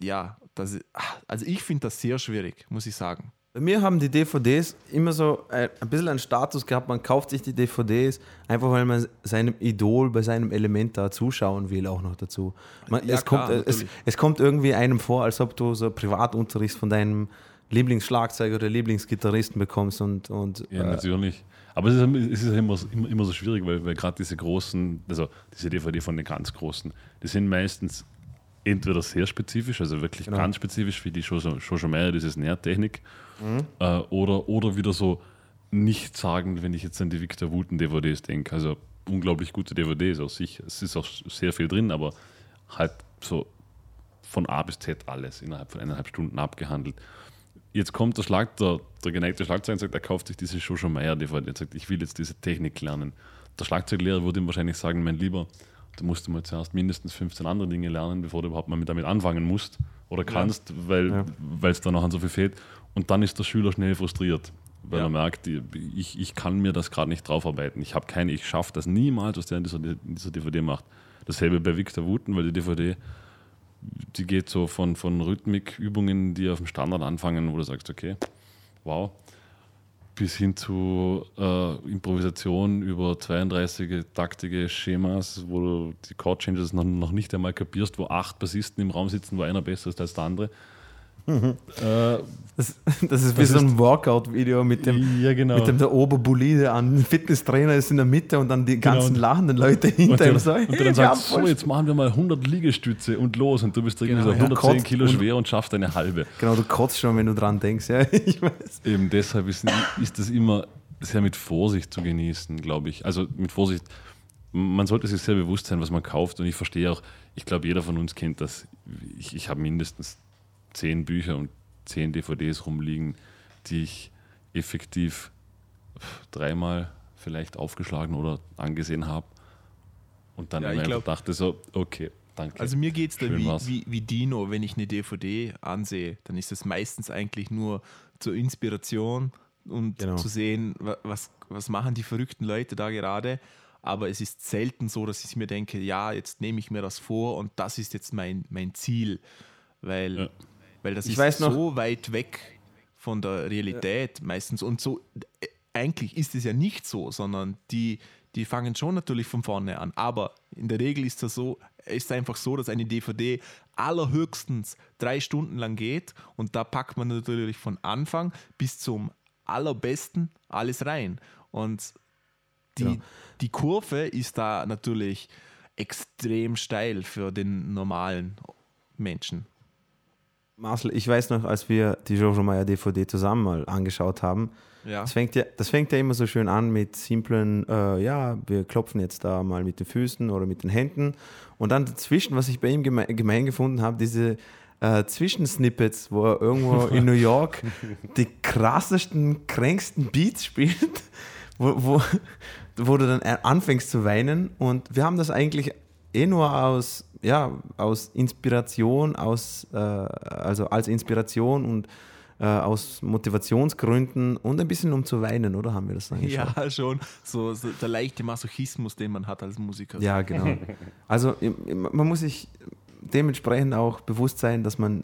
ja, das, ist- also ich finde das sehr schwierig, muss ich sagen. Bei mir haben die DVDs immer so ein, ein bisschen einen Status gehabt, man kauft sich die DVDs, einfach weil man seinem Idol bei seinem Element da zuschauen will, auch noch dazu. Man, Ja, es, klar, kommt, es, natürlich. es kommt irgendwie einem vor, als ob du so Privatunterricht von deinem Lieblingsschlagzeuger oder Lieblingsgitarristen bekommst und, und Ja, äh, natürlich. Aber es ist, es ist ja immer, so- immer, immer so schwierig, weil, weil gerade diese großen, also diese DVD von den ganz großen, die sind meistens entweder sehr spezifisch, also wirklich Genau. ganz spezifisch, wie die Jojo Meyer, dieses Nährtechnik, äh, oder, oder wieder so nicht sagen, wenn ich jetzt an die Victor Wooten DVDs denke. Also unglaublich gute DVDs aus sich. Es ist auch sehr viel drin, aber halt so von A bis Z alles innerhalb von eineinhalb Stunden abgehandelt. Jetzt kommt der, Schlag, der, der geneigte Schlagzeuger und sagt, er kauft sich diese Jojo Meyer DVD und sagt, ich will jetzt diese Technik lernen. Der Schlagzeuglehrer würde ihm wahrscheinlich sagen, mein Lieber, du musst mal zuerst mindestens 15 andere Dinge lernen, bevor du überhaupt mal mit damit anfangen musst oder kannst, weil Ja. weil es da noch an so viel fehlt. Und dann ist der Schüler schnell frustriert, weil Ja. er merkt, ich, ich kann mir das gerade nicht draufarbeiten. Ich habe keine, ich schaffe das niemals, was der in dieser, in dieser DVD macht. Dasselbe bei Victor Wooten, weil die DVD die geht so von, von Rhythmikübungen, die auf dem Standard anfangen, wo du sagst, okay, wow, bis hin zu äh, Improvisation über 32 taktige Schemas, wo du die Chord-Changes noch, noch nicht einmal kapierst, wo acht Bassisten im Raum sitzen, wo einer besser ist als der andere. Äh, das, das ist wie Das so ein Workout-Video mit dem, ja, genau. mit dem der Oberbully an Fitnesstrainer ist in der Mitte und dann die ganzen und- lachenden Leute hinter ihm so, und hey, dann sagst, so, jetzt machen wir mal 100 Liegestütze und los und du bist irgendwie Genau, so ja, 110 kotzt Kilo schwer und schaffst eine halbe. Genau, du kotzt schon, wenn du dran denkst. Ja, ich weiß. Eben deshalb ist, ist das immer sehr mit Vorsicht zu genießen, glaube ich. Also mit Vorsicht. Man sollte sich sehr bewusst sein, was man kauft. Und ich verstehe auch, ich glaube, jeder von uns kennt das. Ich, ich habe mindestens zehn Bücher und zehn DVDs rumliegen, die ich effektiv dreimal vielleicht aufgeschlagen oder angesehen habe. Und dann Ja, immer ich glaub- dachte so, okay, danke. Also mir geht es da wie, wie, wie Dino, wenn ich eine DVD ansehe, dann ist es meistens eigentlich nur zur Inspiration und Genau. zu sehen, wa- was, was machen die verrückten Leute da gerade. Aber es ist selten so, dass ich mir denke, ja, jetzt nehme ich mir das vor und das ist jetzt mein, mein Ziel. Weil, Ja. Weil das Ich ist weiß noch- so weit weg von der Realität meistens. Und so, äh, eigentlich ist es ja nicht so, sondern die, die fangen schon natürlich von vorne an. Aber in der Regel ist es so, ist einfach so, dass eine DVD allerhöchstens drei Stunden lang geht und da packt man natürlich von Anfang bis zum allerbesten alles rein. Und die, Genau. die Kurve ist da natürlich extrem steil für den normalen Menschen. Marcel, ich weiß noch, als wir die Jojo Meyer DVD zusammen mal angeschaut haben, Ja. das, fängt ja, das fängt ja immer so schön an mit simplen, äh, ja, wir klopfen jetzt da mal mit den Füßen oder mit den Händen. Und dann dazwischen, was ich bei ihm geme gemein gefunden habe, diese äh, Zwischensnippets, wo er irgendwo in New York die krassesten, kränksten Beats spielt, wo, wo, wo du dann anfängst zu weinen. Und wir haben das eigentlich eh nur aus, ja, aus Inspiration, aus, äh, also als Inspiration und äh, aus Motivationsgründen und ein bisschen um zu weinen, oder haben wir das angeschaut? Ja, schon. So, so der leichte Masochismus, den man hat als Musiker. Ja, genau. Also man muss sich dementsprechend auch bewusst sein, dass man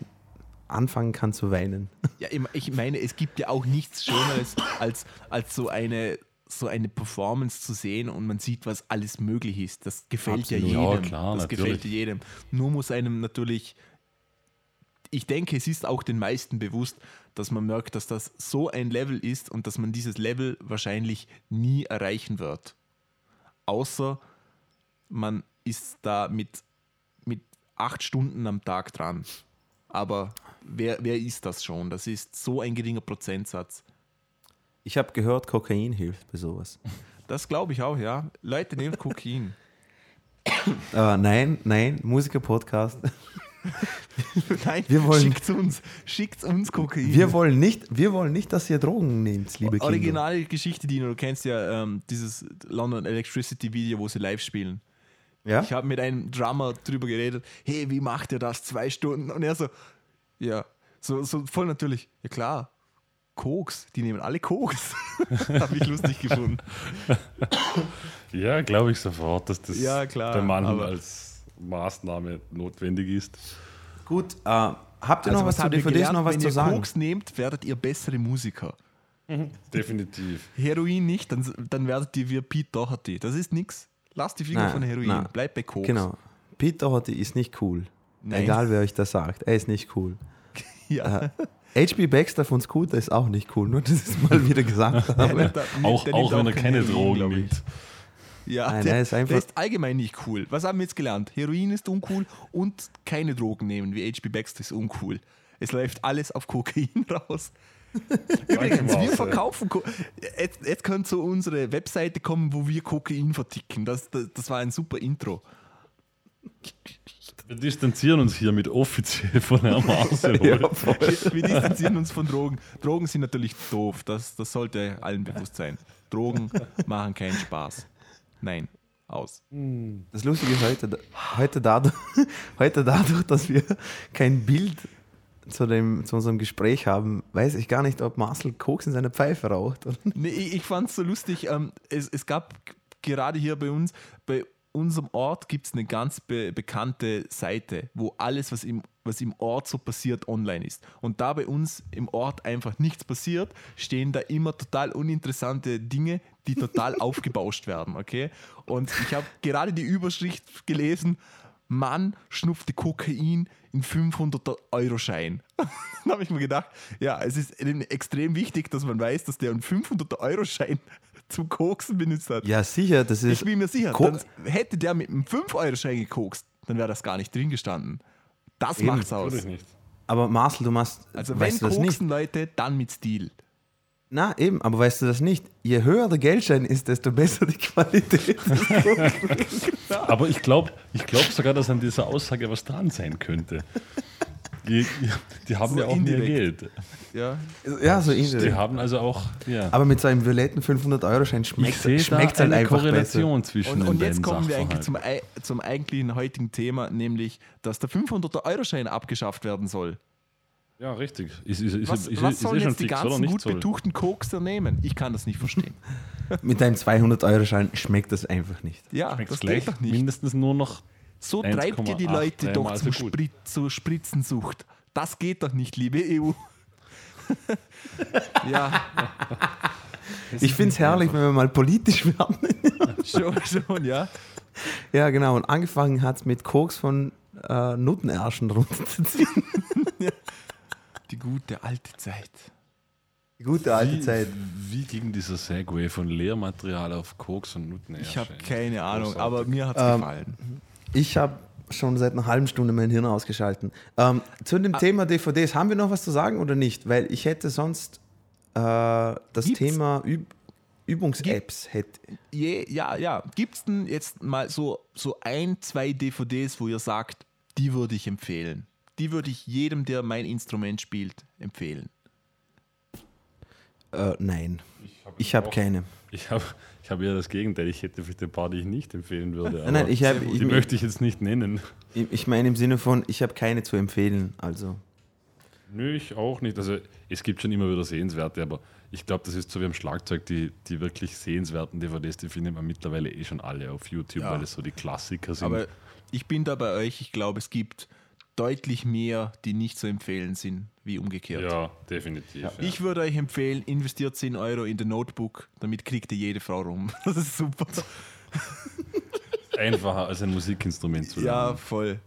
anfangen kann zu weinen. Ja, ich- ich meine, es gibt ja auch nichts Schöneres, als, als so, eine, so eine Performance zu sehen und man sieht, was alles möglich ist. Das gefällt Absolut. ja Ja, jedem. klar, das natürlich. gefällt jedem. Nur muss einem natürlich, ich denke, es ist auch den meisten bewusst, dass man merkt, dass das so ein Level ist und dass man dieses Level wahrscheinlich nie erreichen wird. Außer man ist da mit, mit acht Stunden am Tag dran. Aber wer, wer ist das schon? Das ist so ein geringer Prozentsatz. Ich habe gehört, Kokain hilft bei sowas. Das glaube ich auch, ja. Leute, nehmt Kokain. Aber nein, nein, Musiker-Podcast. Nein, Wir wollen- schickt uns, schickt uns Kokain. Wir wollen nicht, wir wollen nicht, dass ihr Drogen nehmt, liebe Kinder. Originale Geschichte, Dino, du kennst ja ähm, dieses London Electricity Video, wo sie live spielen. Ja? Ich habe mit einem Drummer drüber geredet, hey, wie macht ihr das? Zwei Stunden. Und er so, ja, so, so voll natürlich, ja klar, Koks, die nehmen alle Koks. habe ich lustig gefunden. Ja, glaube ich sofort, dass das Ja, klar, bei manchen als Maßnahme notwendig ist. Gut, äh, habt ihr noch was zu DVDs gelernt? noch was Wenn zu ihr sagen? Koks nehmt, werdet ihr bessere Musiker. Definitiv. Heroin nicht, dann, dann werdet ihr wie Pete Doherty. Das ist nix. Lasst die Finger Nein, von Heroin. nein. Bleibt bei Koks. Genau. Pete Doherty ist nicht cool. Nein. Egal wer euch das sagt, er ist nicht cool. Ja. HB Baxter von Scooter ist auch nicht cool, nur dass ich es mal wieder gesagt Der habe. Auch, der auch nimmt wenn er kein keine Drogen nimmt. Ja, Nein, der, er ist einfach- der ist allgemein nicht cool. Was haben wir jetzt gelernt? Heroin ist uncool und keine Drogen nehmen, wie HB Baxter ist uncool. Es läuft alles auf Kokain raus. Übrigens, wir verkaufen. Ko jetzt, jetzt könnt zu unsere Webseite kommen, wo wir Kokain verticken. Das, das, das war ein super Intro. Wir distanzieren uns hiermit offiziell von Herrn Marcel. Wir, wir distanzieren uns von Drogen. Drogen sind natürlich doof. Das, das sollte allen bewusst sein. Drogen machen keinen Spaß. Nein, aus. Das Lustige ist heute, heute, dadurch, heute dadurch, dass wir kein Bild zu, dem, zu unserem Gespräch haben, weiß ich gar nicht, ob Marcel Koks in seiner Pfeife raucht. Oder? Nee, ich, fand es so lustig. Ähm, es, es gab gerade hier bei uns, bei unserem Ort gibt es eine ganz be bekannte Seite, wo alles, was im, was im Ort so passiert, online ist. Und da bei uns im Ort einfach nichts passiert, stehen da immer total uninteressante Dinge, die total aufgebauscht werden. Okay? Und ich habe gerade die Überschrift gelesen. Mann schnupfte Kokain in 500-Euro-Schein. Dann habe ich mir gedacht, ja, es ist extrem wichtig, dass man weiß, dass der einen 500-Euro-Schein zum Koksen benutzt hat. Ja, sicher, das ist. ich bin mir sicher, Ko- dann hätte der mit einem 5-Euro-Schein gekokst, dann wäre das gar nicht drin gestanden. Das Eben, macht's aus. Aber Marcel, du machst. Also wenn weißt du das nicht? koksen Leute, dann mit Stil. Na, eben, aber weißt du das nicht? Je höher der Geldschein ist, desto besser die Qualität. Aber ich glaube ich glaub sogar, dass an dieser Aussage was dran sein könnte. Die, die haben So ja auch mehr indirekt. Geld. Ja. ja, so Die indirekt. haben also auch. Ja. Aber mit so einem violetten 500-Euro-Schein ich schmeckt es da halt eine einfach besser. Korrelation zwischen Und, und den jetzt kommen wir eigentlich zum, zum eigentlichen heutigen Thema, nämlich, dass der 500-Euro-Schein abgeschafft werden soll. Ja, richtig. Ist, ist, ist, Was, ist, was ist, sollen eh jetzt die fix, ganzen gut Soll. betuchten Kokser nehmen? Ich kann das nicht verstehen. Mit einem 200-Euro-Schein schmeckt das einfach nicht. Ja, Schmeckt's das gleich nicht. mindestens nur noch. So treibt ihr die 1,8 Leute doch dreimal zu so gut. Sprit, zur Spritzensucht. Das geht doch nicht, liebe EU. ja, Ich finde es herrlich, wenn wir mal politisch werden. schon, schon, ja. ja, genau. Und angefangen hat es mit Koks von äh, Nuttenärschen runterzuziehen. Die gute alte Zeit. Die gute alte wie, Zeit. Wie ging dieser Segway von Lehrmaterial auf Koks und Nutten? Ich habe keine Ahnung, aber mir hat es Ähm, gefallen. Ich habe schon seit einer halben Stunde mein Hirn ausgeschalten. Ähm, zu Ah. dem Thema DVDs, haben wir noch was zu sagen oder nicht? Weil ich hätte sonst äh, das Gibt's? Thema Üb Übungs-Apps hätte. Je, ja, ja. Gibt es denn jetzt mal so, so ein, zwei DVDs, wo ihr sagt, die würde ich empfehlen? Die würde ich jedem, der mein Instrument spielt, empfehlen. Äh, nein, ich habe keine. Ich habe ich hab ja das Gegenteil. Ich hätte vielleicht ein paar, die ich nicht empfehlen würde. Nein, ich die Ich, möchte ich jetzt nicht nennen. ich, ich meine im Sinne von, ich habe keine zu empfehlen. Also. Nö, ich auch nicht. Also es gibt schon immer wieder Sehenswerte, aber ich glaube, das ist so wie am Schlagzeug, die, die wirklich sehenswerten DVDs, die findet man mittlerweile eh schon alle auf YouTube, Ja. weil es so die Klassiker sind. Aber ich bin da bei euch. Ich glaube, es gibt deutlich mehr, die nicht zu empfehlen sind, wie umgekehrt. ja, definitiv. Ja. Ich würde euch empfehlen, investiert 10 Euro in den Notebook, damit kriegt ihr jede Frau rum. Das ist super. Einfacher als ein Musikinstrument zu Ja, lernen. voll.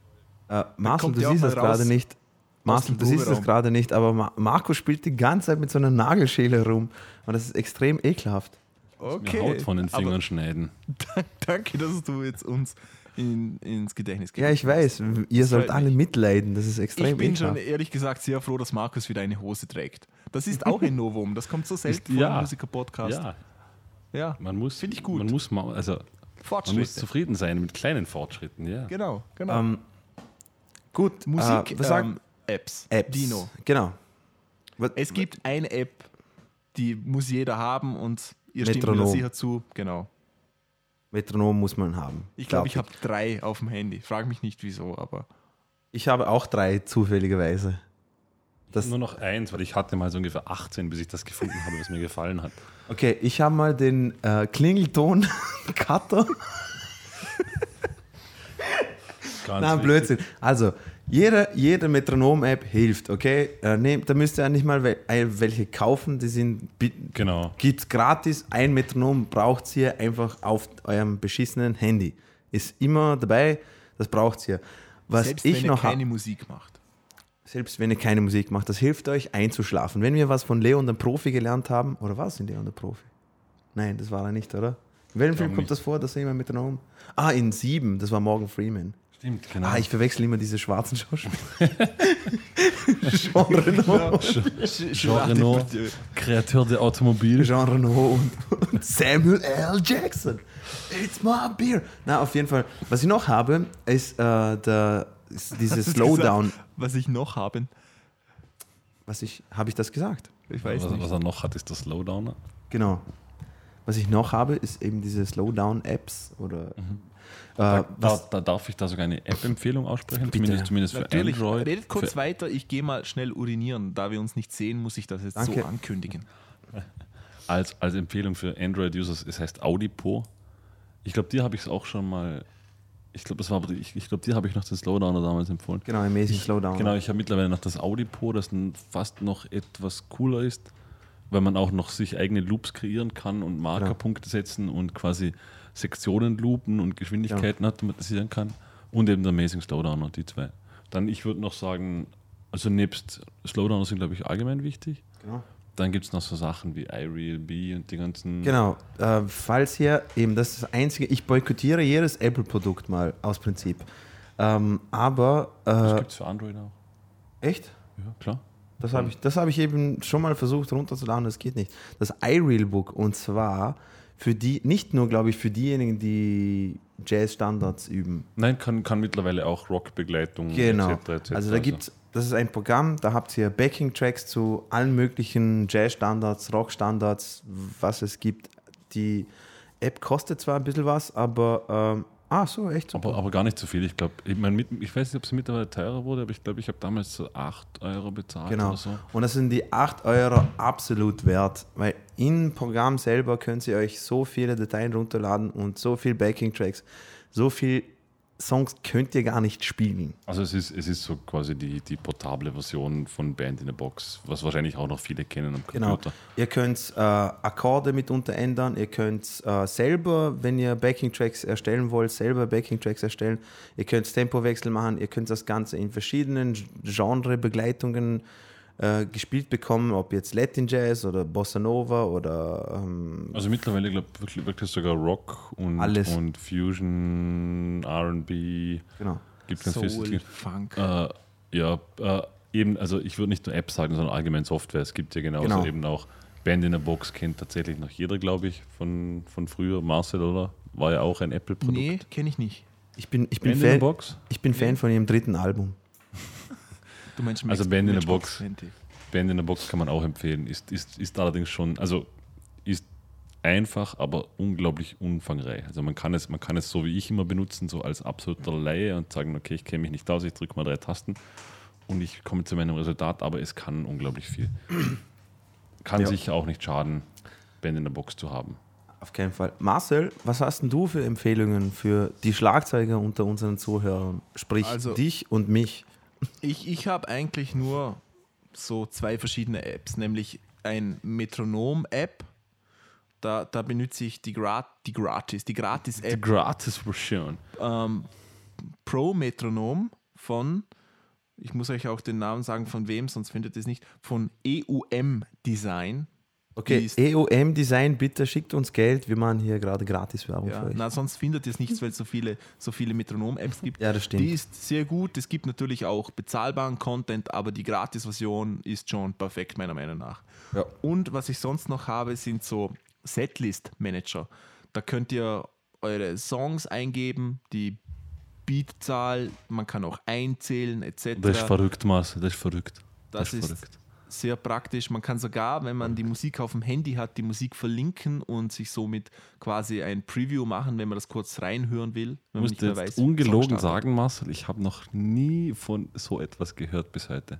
Äh, Marcel, du ja siehst das gerade nicht. Marcel, du siehst das gerade nicht, aber Ma Marco spielt die ganze Zeit mit so einer Nagelschäle rum. Und das ist extrem ekelhaft. Okay. Mir Haut von den Aber Fingern schneiden. danke, dass du jetzt uns in, ins Gedächtnis Ja, ich weiß, ihr sollt alle mich. mitleiden. Das ist extrem Ich bin schon ehrlich gesagt sehr froh, dass Markus wieder eine Hose trägt. Das ist auch ein Novum. Das kommt so selten Ist- vor ja. im Musiker-Podcast. Ja, Ja, man muss, Finde ich gut. Man muss, also, man muss zufrieden sein mit kleinen Fortschritten, ja. Genau, genau. Ähm, Gut, Musik, äh, ähm, Apps. Apps? Dino. Genau. Was- Es gibt eine App, die muss jeder haben und ihr stimmt mir Metronom. sicher zu. Genau. Metronom muss man haben. Ich glaube, ich Glaub habe drei auf dem Handy. Frag mich nicht wieso, aber Ich habe auch drei zufälligerweise. Das, Nur noch eins, weil ich hatte mal so ungefähr 18, bis ich das gefunden habe, was mir gefallen hat. okay, ich habe mal den äh, Klingelton-Cutter. Ganz Nein. Blödsinn. Also, jede, jede Metronom-App hilft, okay? Äh, nehmt, da müsst ihr ja nicht mal wel äh, welche kaufen, die sind Genau. gibt's gratis. Ein Metronom braucht ihr einfach auf eurem beschissenen Handy. Ist immer dabei, das braucht ihr. Was selbst ich wenn ihr noch keine habe, Musik macht. selbst wenn ihr keine Musik macht, das hilft euch einzuschlafen. Wenn wir was von Leon der Profi gelernt haben, oder was in Leon der Profi? Nein, das war er nicht, oder? In welchem Film kommt nicht. das vor, dass er jemand Metronom? Ah, in sieben, das war Morgan Freeman. Stimmt, genau. Ah, ich verwechsel immer diese schwarzen Schauspieler. Jean Reno. Jean Reno, Kreateur der Automobil. Jean Reno und, und Samuel L. Jackson. It's my beer. Na, auf jeden Fall. Was ich noch habe, ist, äh, der, ist du's Slowdown. gesagt, Was ich noch habe, Was ich, habe ich das gesagt? ich weiß Was, nicht. was er noch hat, ist der Slowdowner. Genau. Was ich noch habe, ist eben diese Slowdown-Apps oder. Da, Äh, da, da darf ich da sogar eine App-Empfehlung aussprechen, Bitte. zumindest, zumindest für Android. redet kurz für, weiter, ich gehe mal schnell urinieren. Da wir uns nicht sehen, muss ich das jetzt Danke. so ankündigen. als, als Empfehlung für Android-Users, es heißt Audipo. Ich glaube, dir habe ich es auch schon mal. Ich glaube, das war, ich, ich glaube, dir habe ich noch den Slowdowner damals empfohlen. genau, Amazing Slowdown. Genau, ich habe mittlerweile noch das Audipo, das fast noch etwas cooler ist, weil man auch noch sich eigene Loops kreieren kann und Markerpunkte setzen und quasi Sektionen loopen und Geschwindigkeiten automatisieren kann. Und eben der Amazing Slowdowner, die zwei. Dann, ich würde noch sagen, also nebst Slowdowner sind, glaube ich, allgemein wichtig. Genau. Dann gibt es noch so Sachen wie iRealB und die ganzen. Genau, äh, falls ihr eben, das ist das Einzige, ich boykottiere jedes Apple-Produkt mal aus Prinzip. Ähm, aber, Das äh, gibt es für Android auch. echt? Ja, klar. Das habe ich, das hab ich eben schon mal versucht runterzuladen, das geht nicht. Das iRealBook und zwar für die, nicht nur, glaube ich, für diejenigen, die Jazz-Standards üben. Nein, kann, kann mittlerweile auch Rockbegleitung Genau. etc. etc. Also da gibt's, das ist ein Programm, da habt ihr Backing-Tracks zu allen möglichen Jazz-Standards, Rock-Standards, was es gibt. Die App kostet zwar ein bisschen was, aber ähm, ah so, echt super. Aber, aber gar nicht so viel. Ich glaube, ich, mein, ich weiß nicht, ob es mittlerweile teurer wurde, aber ich glaube, ich habe damals so 8 Euro bezahlt Genau. oder so. Und das sind die 8 Euro absolut wert, weil im Programm selber könnt ihr euch so viele Dateien runterladen und so viel Backing-Tracks, so viel Songs könnt ihr gar nicht spielen. Also es ist, es ist so quasi die, die portable Version von Band in a Box, was wahrscheinlich auch noch viele kennen am Genau. Computer. Ihr könnt äh, Akkorde mitunter ändern, ihr könnt äh, selber, wenn ihr Backing-Tracks erstellen wollt, selber Backing-Tracks erstellen. Ihr könnt Tempowechsel machen, ihr könnt das Ganze in verschiedenen Genre-Begleitungen äh, gespielt bekommen, ob jetzt Latin Jazz oder Bossa Nova oder ähm, Also mittlerweile, glaube ich, wirklich, wirklich sogar Rock und, Alles. und Fusion, RB, genau. gibt ganz Soul, viel. Funk. Äh, ja, äh, eben, also ich würde nicht nur Apps sagen, sondern allgemein Software. Es gibt ja genauso Genau. eben auch Band in a Box, kennt tatsächlich noch jeder, glaube ich, von, von früher. Marcel, oder? War ja auch ein Apple-Produkt. nee, kenne ich nicht. Ich bin, ich bin, Band in a Fan, Box? ich bin Fan von ihrem dritten Album. Du meinst Also Band in a Matchbox Box. 20. Band in a Box kann man auch empfehlen. Ist, ist, ist allerdings schon, also ist einfach, aber unglaublich umfangreich. Also man kann es, man kann es so wie ich immer benutzen, so als absoluter Laie und sagen, okay, ich kenne mich nicht aus, ich drücke mal drei Tasten und ich komme zu meinem Resultat, aber es kann unglaublich viel. Kann Ja. sicher auch nicht schaden, Band in a Box zu haben. Auf keinen Fall. Marcel, was hast denn du für Empfehlungen für die Schlagzeuger unter unseren Zuhörern? Sprich, Also- dich und mich. Ich, ich habe eigentlich nur so zwei verschiedene Apps, nämlich ein Metronom-App. Da, da benutze ich die, Grat die Gratis, die Die Gratis-App Gratis-Version. ähm, Pro Metronom von, ich muss euch auch den Namen sagen, von wem, sonst findet ihr es nicht, von EUM Design. Okay, EOM Design, bitte schickt uns Geld. Wir machen hier gerade gratis Werbung Ja, für euch. na, sonst findet ihr es nicht, weil es so viele, so viele Metronom-Apps gibt. Ja, das stimmt. Die ist sehr gut. Es gibt natürlich auch bezahlbaren Content, aber die Gratis-Version ist schon perfekt, meiner Meinung nach. Ja. Und was ich sonst noch habe, sind so Setlist-Manager. Da könnt ihr eure Songs eingeben, die Beatzahl, man kann auch einzählen etc. Das ist verrückt, Marcel, das ist verrückt. Das ist sehr praktisch. Man kann sogar, wenn man die Musik auf dem Handy hat, die Musik verlinken und sich somit quasi ein Preview machen, wenn man das kurz reinhören will. Ich muss dir jetzt ungelogen sagen, Marcel, ich habe noch nie von so etwas gehört bis heute.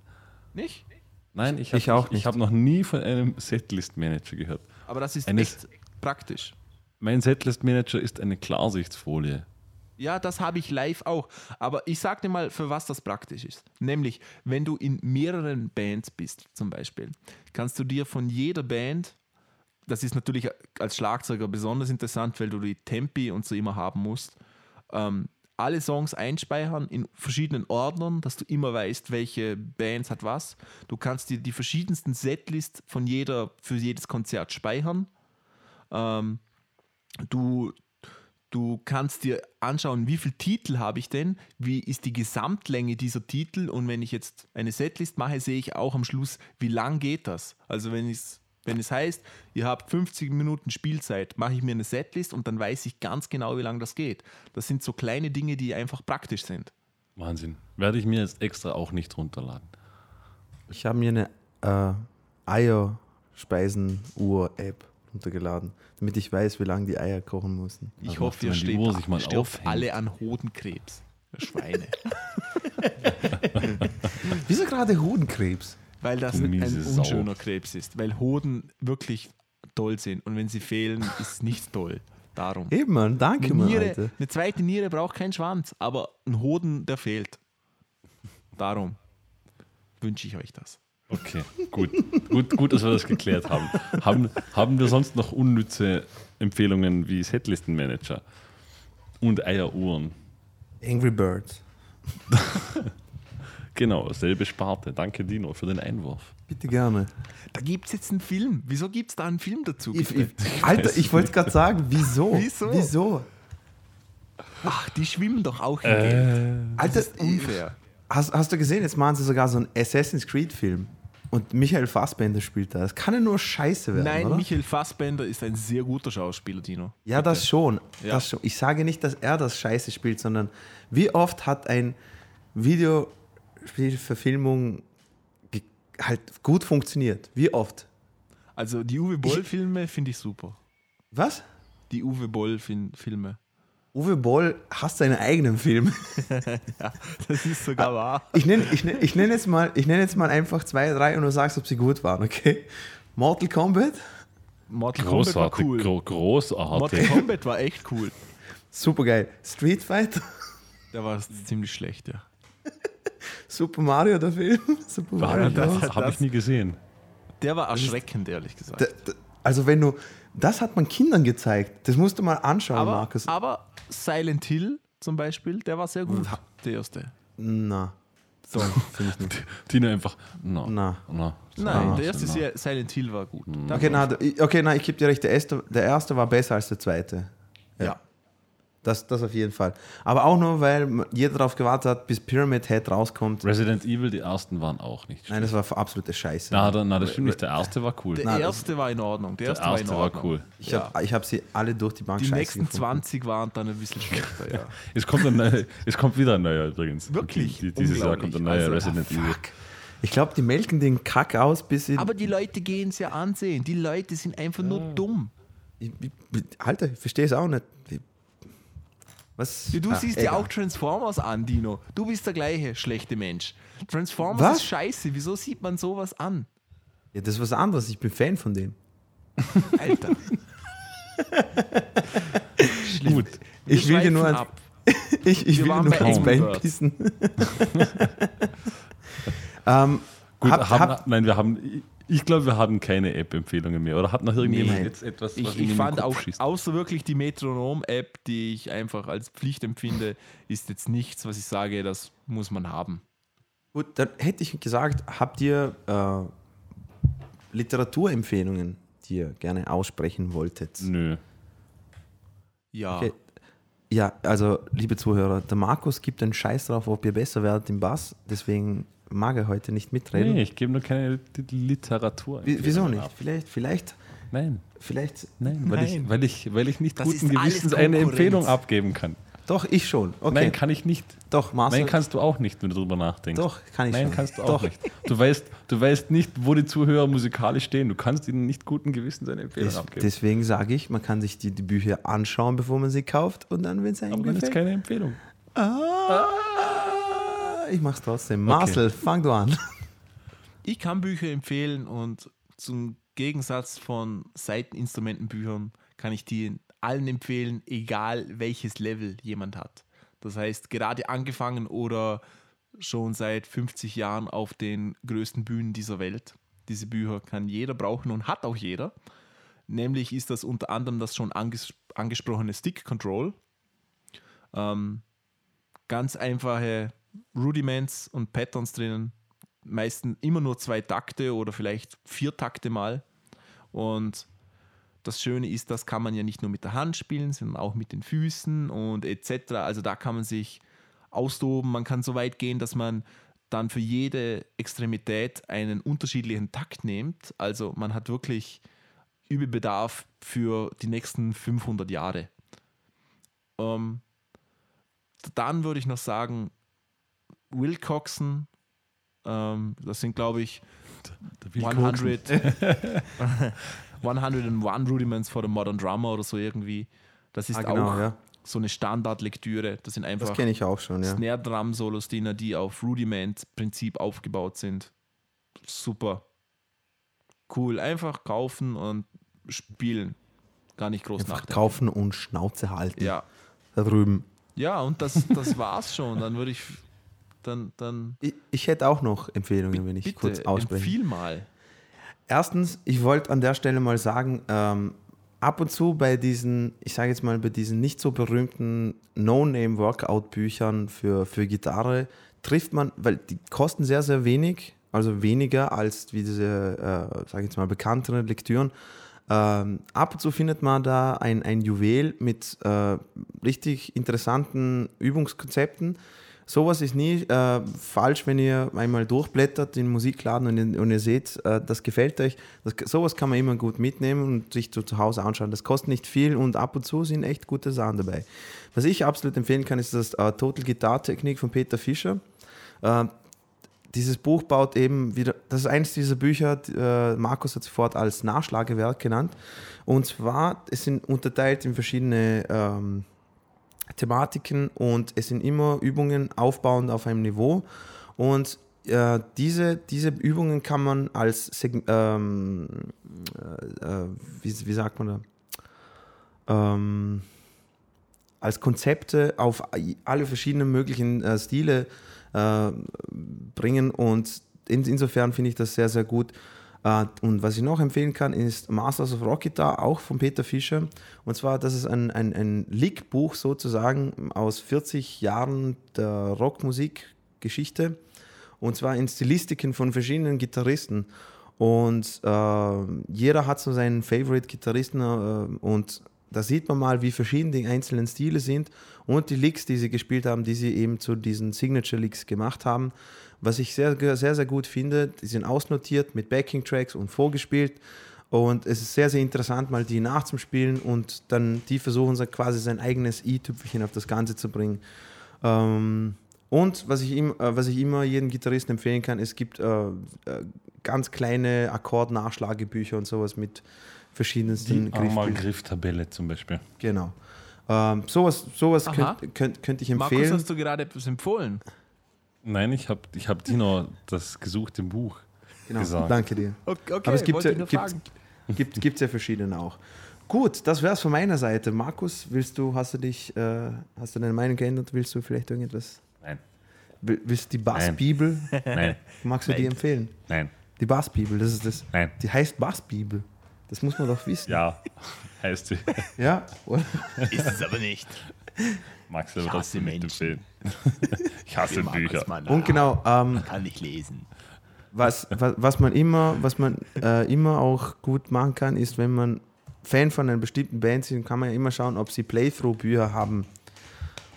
Nicht? Nein, ich, ich auch nicht. Ich habe noch nie von einem Setlist-Manager gehört. Aber das ist Eines, echt praktisch. Mein Setlist-Manager ist eine Klarsichtsfolie. Ja, das habe ich live auch. Aber ich sage dir mal, für was das praktisch ist. Nämlich, wenn du in mehreren Bands bist, zum Beispiel, kannst du dir von jeder Band, das ist natürlich als Schlagzeuger besonders interessant, weil du die Tempi und so immer haben musst, ähm, alle Songs einspeichern in verschiedenen Ordnern, dass du immer weißt, welche Bands hat was. Du kannst dir die verschiedensten Setlists von jeder, für jedes Konzert speichern. Ähm, du, Du kannst dir anschauen, wie viele Titel habe ich denn, wie ist die Gesamtlänge dieser Titel und wenn ich jetzt eine Setlist mache, sehe ich auch am Schluss, wie lang geht das. Also wenn es, wenn es heißt, ihr habt 50 Minuten Spielzeit, mache ich mir eine Setlist und dann weiß ich ganz genau, wie lange das geht. Das sind so kleine Dinge, die einfach praktisch sind. Wahnsinn. Werde ich mir jetzt extra auch nicht runterladen. Ich habe mir eine äh, Eierspeisen-Uhr-App runtergeladen, damit ich weiß, wie lange die Eier kochen müssen. Ich also hoffe, ihr steht Uhr sich mal alle an Hodenkrebs. Schweine. Wieso gerade Hodenkrebs? Weil das ein unschöner Krebs ist. Weil Hoden wirklich toll sind. Und wenn sie fehlen, ist es nicht toll. Darum. Eben, Mann, danke, eine, Niere, Mann, eine zweite Niere braucht keinen Schwanz, aber ein Hoden, der fehlt. Darum wünsche ich euch das. Okay, gut. gut. Gut, dass wir das geklärt haben. haben. Haben wir sonst noch unnütze Empfehlungen wie Setlistenmanager und Eieruhren? Angry Birds. genau, selbe Sparte. Danke, Dino, für den Einwurf. Bitte gerne. Da gibt es jetzt einen Film. Wieso gibt es da einen Film dazu? Ich, ich, Alter, ich wollte gerade sagen, wieso? Wieso? Wieso? Ach, die schwimmen doch auch in äh, Geld. Alter, das ist unfair. Hast, hast du gesehen, jetzt machen sie sogar so einen Assassin's Creed-Film. Und Michael Fassbender spielt da. Das kann ja nur scheiße werden. Nein, oder? Michael Fassbender ist ein sehr guter Schauspieler, Dino. Ja, Bitte. das schon, ja. das schon. Ich sage nicht, dass er das scheiße spielt, sondern wie oft hat ein Videospielverfilmung halt gut funktioniert? Wie oft? Also die Uwe Boll-Filme finde ich super. Was? Die Uwe Boll-Filme. Uwe Boll hasst seinen eigenen Film. ja, das ist sogar ah, wahr. Ich nenne ich nenn, ich nenn jetzt, mal, nenn jetzt mal einfach zwei, drei und du sagst, ob sie gut waren, okay? Mortal Kombat. Mortal Kombat war cool. Gro großartig. Mortal Kombat war echt cool. Super geil. Street Fighter. Der war ziemlich schlecht, ja. Super Mario, der Film. Super Mario, das, das habe ich nie gesehen. Der war erschreckend, ehrlich gesagt. Der, der, also wenn du, das hat man Kindern gezeigt. Das musst du mal anschauen, aber, Markus. Aber Silent Hill zum Beispiel, der war sehr gut, der erste. Na. So, finde ich nicht. Tina einfach, no. Na. na. Nein, na. der erste na. Silent Hill war gut. Okay, na, okay, na, ich gebe dir recht, der erste, der erste war besser als der zweite. ja. ja. Das, das auf jeden Fall. Aber auch nur, weil jeder darauf gewartet hat, bis Pyramid Head rauskommt. Resident Evil, die ersten waren auch nicht schlecht. Nein, das war absolute Scheiße. Na, da, na das stimmt nicht. Der erste war cool. Der na, erste war in Ordnung. Der erste, der erste war, war, cool. Ich ja. habe hab sie alle durch die Bank Die nächsten gefunden. 20 waren dann ein bisschen schlechter, ja. es, kommt ein neuer, es kommt wieder ein neuer übrigens. Wirklich? Die, dieses Jahr kommt ein neuer also, Resident ah, Evil. Ich glaube, die melken den Kack aus, bis sie. Aber die Leute gehen es ja ansehen. Die Leute sind einfach nur dumm. Ich, ich, Alter, ich verstehe es auch nicht. Was? Du, ah, siehst ja auch Transformers an, Dino. Du bist der gleiche schlechte Mensch. Transformers was? ist scheiße. Wieso sieht man sowas an? Ja, das ist was anderes. Ich bin Fan von dem. Alter. Gut. Ich will dir nur ans, ich, ich will dir nur ans Bein pissen. ähm, Gut, hab, haben, hab, nein, wir haben ich glaube, wir haben keine App-Empfehlungen mehr. Oder hat noch irgendjemand nee, jetzt etwas, was Ich, ich fand auch, schießt? außer wirklich die Metronom-App, die ich einfach als Pflicht empfinde, ist jetzt nichts, was ich sage, das muss man haben. Gut, dann hätte ich gesagt, habt ihr äh, Literaturempfehlungen, die ihr gerne aussprechen wolltet? Nö. Ja. Okay. Ja, also liebe Zuhörer, der Markus gibt einen Scheiß drauf, ob ihr besser werdet im Bass. Deswegen mag er heute nicht mitreden. Nee, ich gebe nur keine Literatur. wieso nicht? Vielleicht, vielleicht. Nein. Vielleicht. Nein, weil, Nein. Ich, weil, ich, weil ich nicht das guten Gewissens eine Empfehlung abgeben kann. Doch, ich schon. Okay. Nein, kann ich nicht. Doch, Marcel. Nein, kannst du auch nicht, wenn du darüber nachdenkst. Doch, kann ich Nein, schon. kannst du auch Doch. nicht. Du weißt, du weißt nicht, wo die Zuhörer musikalisch stehen. Du kannst ihnen nicht guten Gewissens eine Empfehlung Des, abgeben. deswegen sage ich, man kann sich die, die Bücher anschauen, bevor man sie kauft und dann, wenn es einem Aber dann ist gefällt. keine Empfehlung. Ah, ich mach's trotzdem. Marcel, fang du an. Ich kann Bücher empfehlen und zum Gegensatz von Seiteninstrumentenbüchern kann ich die allen empfehlen, egal welches Level jemand hat. Das heißt, gerade angefangen oder schon seit 50 Jahren auf den größten Bühnen dieser Welt. Diese Bücher kann jeder brauchen und hat auch jeder. Nämlich ist das unter anderem das schon anges angesprochene Stick Control. Ähm, ganz einfache Rudiments und Patterns drinnen. Meistens immer nur zwei Takte oder vielleicht vier Takte mal. Und das Schöne ist, das kann man ja nicht nur mit der Hand spielen, sondern auch mit den Füßen und etc. Also da kann man sich austoben. Man kann so weit gehen, dass man dann für jede Extremität einen unterschiedlichen Takt nimmt. Also man hat wirklich Übebedarf für die nächsten 500 Jahre. Ähm, dann würde ich noch sagen, Wilcoxon, ähm, das sind glaube ich Der will 100, 101 Rudiments for the Modern Drummer oder so irgendwie. Das ist Ah, genau, auch ja. so eine Standardlektüre. Das sind Das einfach kenne ich auch schon, ja. Snare-Drum-Solos, die, die auf Rudiment-Prinzip aufgebaut sind. Super. Cool. Einfach kaufen und spielen. Gar nicht groß Einfach nachdenken. kaufen und Schnauze halten. Ja. Da drüben. Ja, und das, das war's schon. Dann würde ich. Dann, dann Ich, ich hätte auch noch Empfehlungen, wenn ich bitte kurz ausspreche. empfiehl mal. Erstens, ich wollte an der Stelle mal sagen, ähm, ab und zu bei diesen, ich sage jetzt mal, bei diesen nicht so berühmten No-Name-Workout-Büchern für, für Gitarre trifft man, weil die kosten sehr, sehr wenig, also weniger als wie diese, äh, sage ich jetzt mal, bekannteren Lektüren. Ähm, ab und zu findet man da ein, ein Juwel mit äh, richtig interessanten Übungskonzepten. Sowas ist nie äh, falsch, wenn ihr einmal durchblättert in den Musikladen und, ihr- und ihr seht, äh, das gefällt euch. Das, sowas kann man immer gut mitnehmen und sich zu, zu Hause anschauen. Das kostet nicht viel und ab und zu sind echt gute Sachen dabei. Was ich absolut empfehlen kann, ist das äh, Total Guitar Technik von Peter Fischer. Äh, dieses Buch baut eben wieder, das ist eines dieser Bücher, äh, Markus hat sofort als Nachschlagewerk genannt. Und zwar, es sind unterteilt in verschiedene ähm, Thematiken und es sind immer Übungen aufbauend auf einem Niveau. Und äh, diese, diese Übungen kann man als, ähm, äh, äh, wie, wie sagt man da? Ähm, als Konzepte auf alle verschiedenen möglichen äh, Stile äh, bringen und in, insofern finde ich das sehr, sehr gut. Äh, und was ich noch empfehlen kann, ist Masters of Rock Guitar, auch von Peter Fischer. Und zwar, das ist ein, ein, ein Lickbuch sozusagen aus 40 Jahren der Rockmusikgeschichte. Und zwar in Stilistiken von verschiedenen Gitarristen. Und äh, jeder hat so seinen Favorite-Gitarristen äh, und da sieht man mal, wie verschieden die einzelnen Stile sind und die Licks, die sie gespielt haben, die sie eben zu diesen Signature-Licks gemacht haben. Was ich sehr, sehr, sehr gut finde, die sind ausnotiert mit Backing-Tracks und vorgespielt. Und es ist sehr, sehr interessant, mal die nachzuspielen und dann die versuchen so quasi sein eigenes i-Tüpfelchen auf das Ganze zu bringen. Ähm, und was ich, ihm, äh, was ich immer jedem Gitarristen empfehlen kann, es gibt äh, äh, ganz kleine Akkord-Nachschlagebücher und sowas mit verschiedensten Griffbüchern. Grifftabelle zum Beispiel. Genau. Ähm, sowas sowas könnte könnt, könnt ich Markus, empfehlen. hast du gerade etwas empfohlen? Nein, ich habe ich hab Dino das gesuchte Buch genau. gesagt. Danke dir. Okay, okay Aber es gibt ja, gibt, gibt, gibt ja verschiedene auch. Gut, das wäre es von meiner Seite. Markus, willst du, hast du dich, äh, hast du deine Meinung geändert? Willst du vielleicht irgendetwas? Nein, Will- Willst du die Bassbibel? nein, Magst du die Nein. empfehlen? nein, Die Bassbibel, das ist das. nein. Die heißt Bassbibel. Das muss man doch wissen. Ja, heißt sie. Ja? Oder? Ist es aber nicht. Magst du aber Ich hasse nicht Menschen. empfehlen. Ich hasse Bücher. Und genau, ähm, kann nicht lesen. was, was, was man immer, was man äh, immer auch gut machen kann, ist, wenn man Fan von einer bestimmten Band ist, kann man ja immer schauen, ob sie Playthrough-Bücher haben.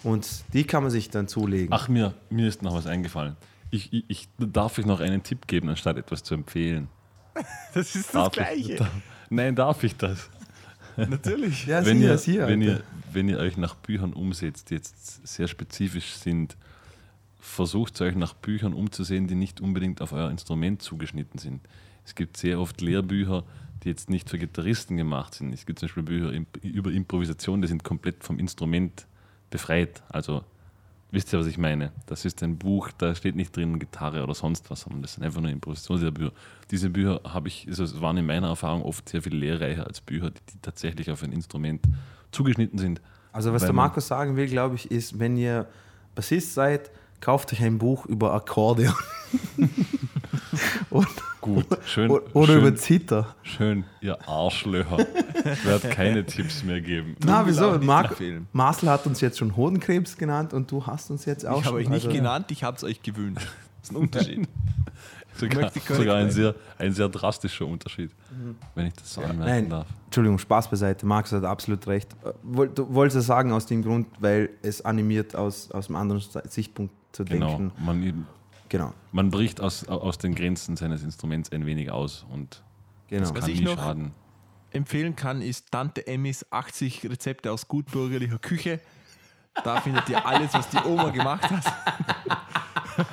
Und die kann man sich dann zulegen. Ach, mir, mir ist noch was eingefallen. Ich, ich, ich darf euch noch einen Tipp geben, anstatt etwas zu empfehlen. Das ist das Darf Gleiche. Ich, darf, nein, darf ich das? Natürlich. ja, wenn ihr, sicher, wenn, Alter. ihr, wenn ihr euch nach Büchern umsetzt, die jetzt sehr spezifisch sind, versucht euch nach Büchern umzusehen, die nicht unbedingt auf euer Instrument zugeschnitten sind. Es gibt sehr oft Lehrbücher, die jetzt nicht für Gitarristen gemacht sind. Es gibt zum Beispiel Bücher über Improvisation, die sind komplett vom Instrument befreit. Also wisst ihr, was ich meine? Das ist ein Buch, da steht nicht drin Gitarre oder sonst was, sondern das sind einfach nur Improvisationslehrbücher. Diese Bücher habe ich, also waren in meiner Erfahrung oft sehr viel lehrreicher als Bücher, die tatsächlich auf ein Instrument zugeschnitten sind. Also was Weil der Markus sagen will, glaube ich, ist, wenn ihr Bassist seid, kauft euch ein Buch über Akkordeon und, Gut, schön. oder, oder schön, über Zither. schön, ihr Arschlöcher. Ich werde keine Tipps mehr geben. Na, wieso? Marc. Marcel hat uns jetzt schon Hodenkrebs genannt und du hast uns jetzt auch Ich habe euch nicht also- genannt, ich habe es euch gewünscht. Das ist ein Unterschied. Sogar, sogar ein, sehr, ein sehr drastischer Unterschied, wenn ich das so anmerken Nein, darf. Entschuldigung, Spaß beiseite. Markus hat absolut recht. Äh, Du wolltest es sagen aus dem Grund, weil es animiert aus, aus einem anderen Sichtpunkt zu Genau. denken. Man, Genau, man bricht aus, aus den Grenzen seines Instruments ein wenig aus und genau. das Was kann ich nie noch- schaden. Empfehlen kann, ist Tante Emmys 80 Rezepte aus gutbürgerlicher Küche. Da findet ihr alles, was die Oma gemacht hat.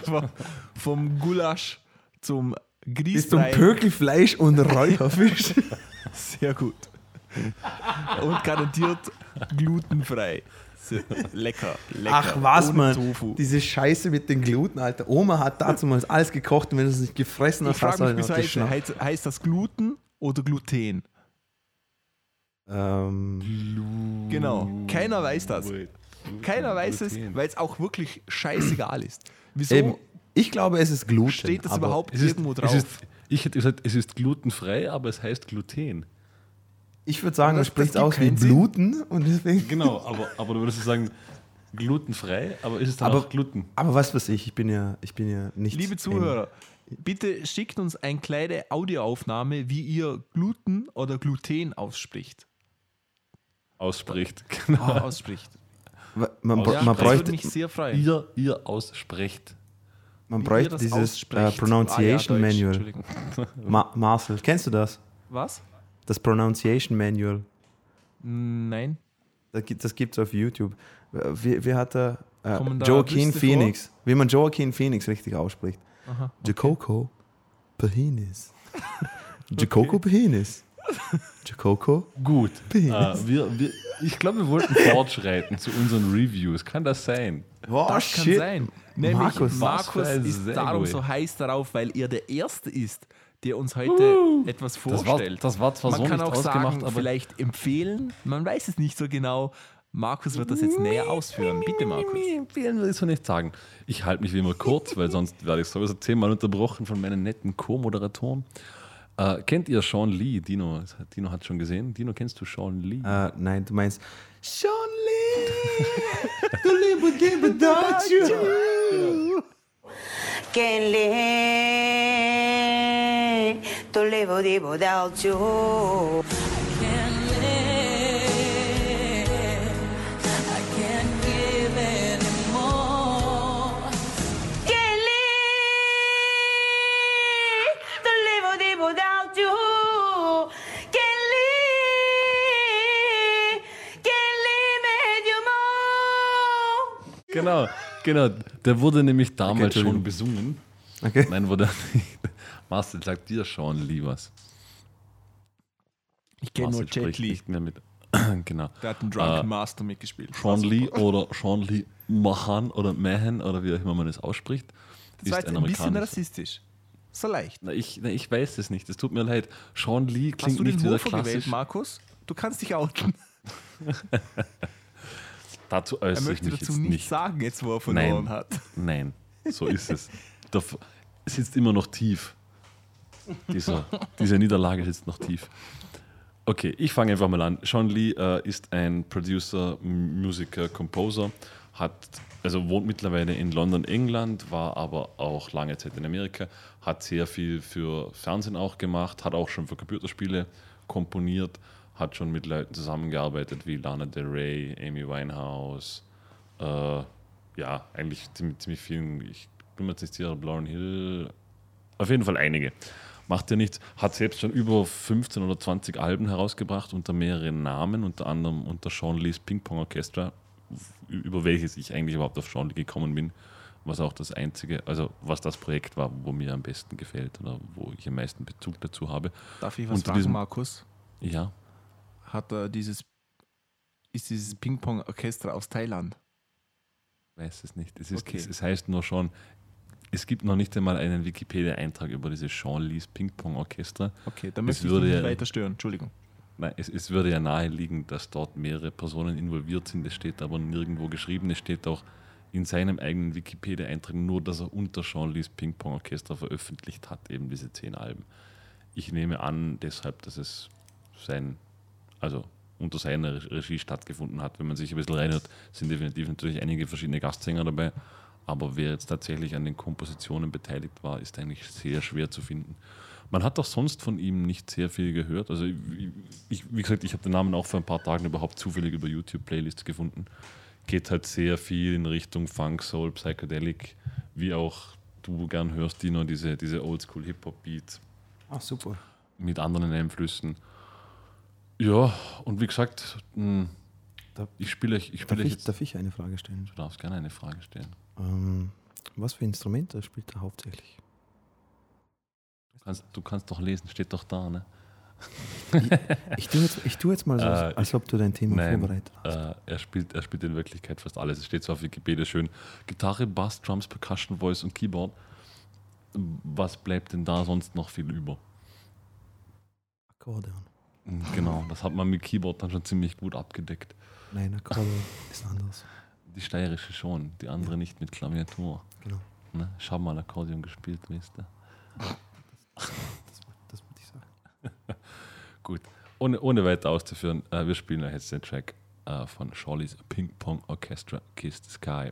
vom Gulasch zum Bis zum Grießbrei. Pökelfleisch und Räucherfisch. Sehr gut. Und garantiert glutenfrei. Lecker, lecker. Ach was, Ohne man. Tofu. Diese Scheiße mit den Gluten, Alter. Oma hat dazu mal alles gekocht und wenn du es nicht gefressen hast, hast du mich halt heißt, heißt das Gluten oder Gluten? Ähm, Genau. Keiner weiß das. Keiner weiß es, weil es auch wirklich scheißegal ist. Wieso eben, ich glaube, es ist Gluten. steht das überhaupt Es ist, irgendwo drauf? es ist, ich hätte gesagt, es ist glutenfrei, aber es heißt Gluten. Ich würde sagen, Das- es spricht aus wie. Bluten und deswegen. Genau, aber, aber du würdest sagen, glutenfrei, aber ist es dann Aber- auch Gluten? Aber was weiß ich, ich bin ja, ich bin ja nicht. Liebe Zuhörer, bitte schickt uns eine kleine Audioaufnahme, wie ihr Gluten oder Gluten ausspricht. Ausspricht. Genau. Ah, ausspricht. Man, Ja, man das würde bräuchte, mich sehr freuen. Ihr, ihr aussprecht. Man bräuchte dieses äh. Pronunciation Ah, ja, Manual. Ma Marcel, kennst du das? Was? Das Pronunciation Manual. Nein. Das gibt es gibt's auf YouTube. Wie, wie hat er? Äh, Joaquin Phoenix. Wie man Joaquin Phoenix richtig ausspricht. Aha. Jacoco Penis. Jacoco Penis. Jacoco Gut. Penis. Äh, wir, wir, ich glaube, wir wollten fortschreiten zu unseren Reviews. Kann das sein? Oh, Das kann sein. Nämlich Markus, Markus, ist Segway. darum so heiß darauf, weil er der Erste ist, der uns heute etwas Das war, vorstellt. das war zwar man so kann nicht auch sagen, aber vielleicht empfehlen, man weiß es nicht so genau. Markus wird das jetzt näher ausführen. Bitte, Markus. Empfehlen will ich so nicht sagen. Ich halte mich wie immer kurz, weil sonst werde ich sowieso zehnmal unterbrochen von meinen netten Co-Moderatoren. Äh, kennt ihr Sean Lee? Dino, Dino hat schon gesehen. Dino, kennst du Sean Lee? Äh, nein, du meinst Sean Lee, du liebe, liebe Deutsche. Can live to live without you. Genau, genau. Der wurde nämlich damals Entschuldigung. schon besungen. Okay. Nein, wurde er nicht. Marcel, sagt dir Sean Lee was? Ich kenne nur Jet nicht mehr mit. genau. Der hat einen Drunken Äh, Master mitgespielt. Sean War Lee oder Sean Lee Mahan oder Mahan oder wie auch immer man es ausspricht, Das war ist jetzt ein ein bisschen rassistisch. So leicht. Na, ich, na, ich weiß es nicht. Es tut mir leid. Sean Lee Hast klingt du nicht den wieder Hofer gewählt, klassisch. Markus? Du kannst dich outen. Dazu Er äußere ich möchte mich dazu jetzt nicht. sagen, jetzt wo er verloren Nein. hat. Nein, so ist es. F- sitzt immer noch tief. Dieser, diese Niederlage sitzt noch tief. Okay, ich fange einfach mal an. Sean Lee äh, ist ein Producer, Musiker, Composer, hat, also wohnt mittlerweile in London, England, war aber auch lange Zeit in Amerika, hat sehr viel für Fernsehen auch gemacht, hat auch schon für Computerspiele komponiert, hat schon mit Leuten zusammengearbeitet wie Lana Del Rey, Amy Winehouse, äh, ja, eigentlich ziemlich, ziemlich vielen, ich bin mir jetzt nicht sicher, Lauren Hill, auf jeden Fall einige. macht ja nichts. Hat selbst schon über 15 oder 20 Alben herausgebracht unter mehreren Namen, unter anderem unter Sean Lees Ping Pong Orchestra, über welches ich eigentlich überhaupt auf Sean Lee gekommen bin, was auch das einzige, also was das Projekt war, wo mir am besten gefällt oder wo ich am meisten Bezug dazu habe. Darf ich was Unter fragen, diesem- Markus? Ja, Hat er dieses, ist dieses Ping-Pong-Orchester aus Thailand? weiß es nicht. Es, ist, Okay. es, es heißt nur schon, es gibt noch nicht einmal einen Wikipedia-Eintrag über dieses Sean Lees Ping Pong Orchestra. Okay, dann möchte ich nicht ja- weiter stören. Entschuldigung. Nein, es, es würde ja naheliegen, dass dort mehrere Personen involviert sind. Es steht aber nirgendwo geschrieben. Es steht auch in seinem eigenen Wikipedia-Eintrag nur, dass er unter Sean Lees Ping Pong Orchestra veröffentlicht hat, eben diese zehn Alben. Ich nehme an, deshalb, dass es sein, also unter seiner Re- Regie stattgefunden hat. Wenn man sich ein bisschen reinhört, sind definitiv natürlich einige verschiedene Gastsänger dabei. Aber wer jetzt tatsächlich an den Kompositionen beteiligt war, ist eigentlich sehr schwer zu finden. Man hat auch sonst von ihm nicht sehr viel gehört. Also, ich, wie gesagt, ich habe den Namen auch vor ein paar Tagen überhaupt zufällig über YouTube-Playlists gefunden. Geht halt sehr viel in Richtung Funk, Soul, Psychedelic, wie auch du gern hörst, Dino, diese, diese Oldschool-Hip-Hop-Beats Ah, super. mit anderen Einflüssen. Ja, und wie gesagt, mh, Da- ich spiele euch, ich Darf spiele euch ich, jetzt. darf ich eine Frage stellen? Du darfst gerne eine Frage stellen. Ähm, was für Instrumente spielt er hauptsächlich? Du kannst, du kannst doch lesen, steht doch da, ne? Ich tue jetzt, ich tu jetzt mal so, Äh, als ob du dein Thema Nein, vorbereitet hast. äh, er, spielt, er spielt in Wirklichkeit fast alles. Es steht zwar auf Wikipedia schön: Gitarre, Bass, Drums, Percussion, Voice und Keyboard. Was bleibt denn da sonst noch viel über? Akkordeon. Mhm, Genau, das hat man mit Keyboard dann schon ziemlich gut abgedeckt. Nein, Akkordeon ist anders. Die steirische schon, die andere nicht mit Klaviatur. Genau. Ne? Ich habe mal Akkordeon gespielt, weißt du. Das, das wollte ich sagen. Gut, ohne, ohne weiter auszuführen, äh, wir spielen jetzt den Track äh, von Shawleys Ping Pong Orchestra Kiss the Sky.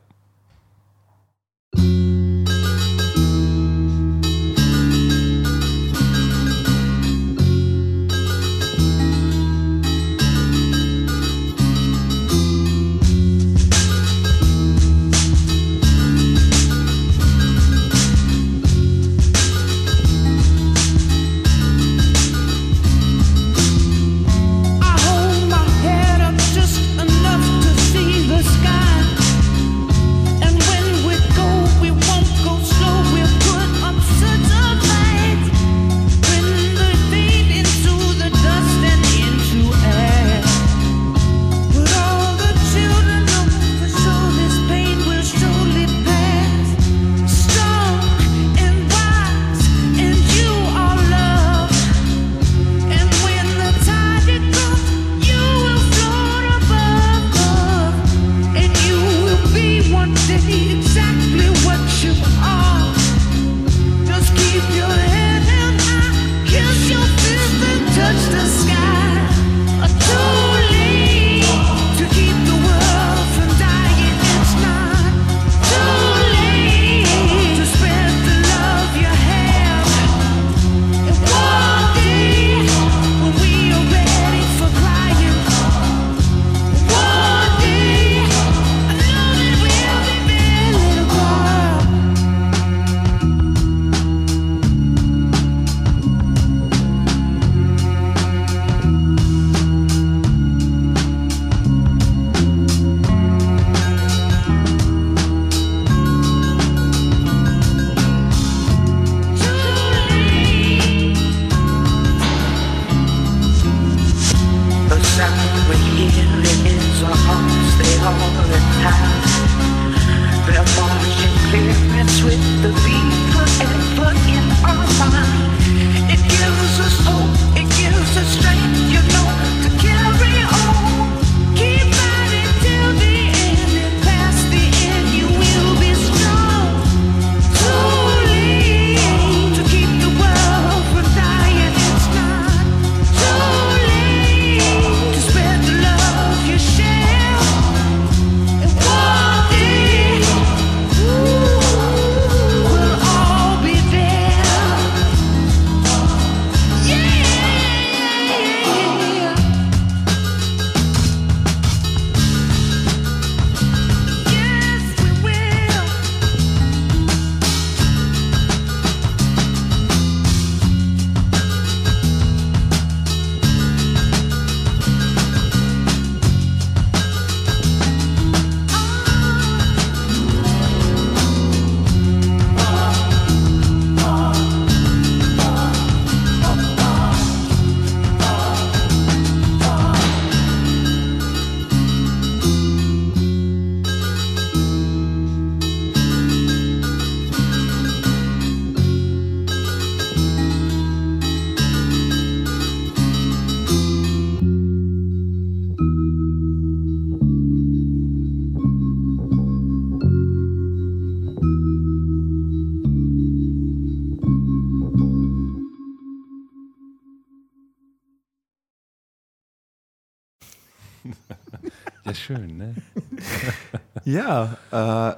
Ist schön, ne? Ja,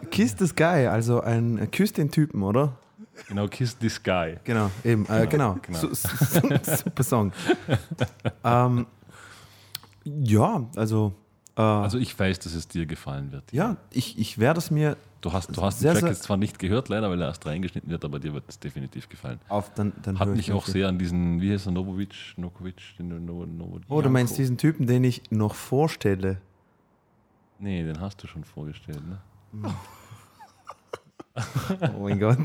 äh, Kiss the Sky, also ein Küss den Typen, oder? Genau, Kiss the Sky. Genau, eben, äh, genau. genau. Su- su- super Song. ähm, ja, also, äh, Also ich weiß, dass es dir gefallen wird. ja, ich, ich werde es mir Du hast, du hast Sehr, den Track jetzt zwar nicht gehört, leider, weil er erst reingeschnitten wird, aber dir wird es definitiv gefallen. auf, dann, dann Hat mich auch das. sehr an diesen, wie heißt er, Novovic, Nokovic, den du no, no, Oh, du meinst diesen Typen, den ich noch vorstelle? Nee, den hast du schon vorgestellt, ne? Oh mein Gott.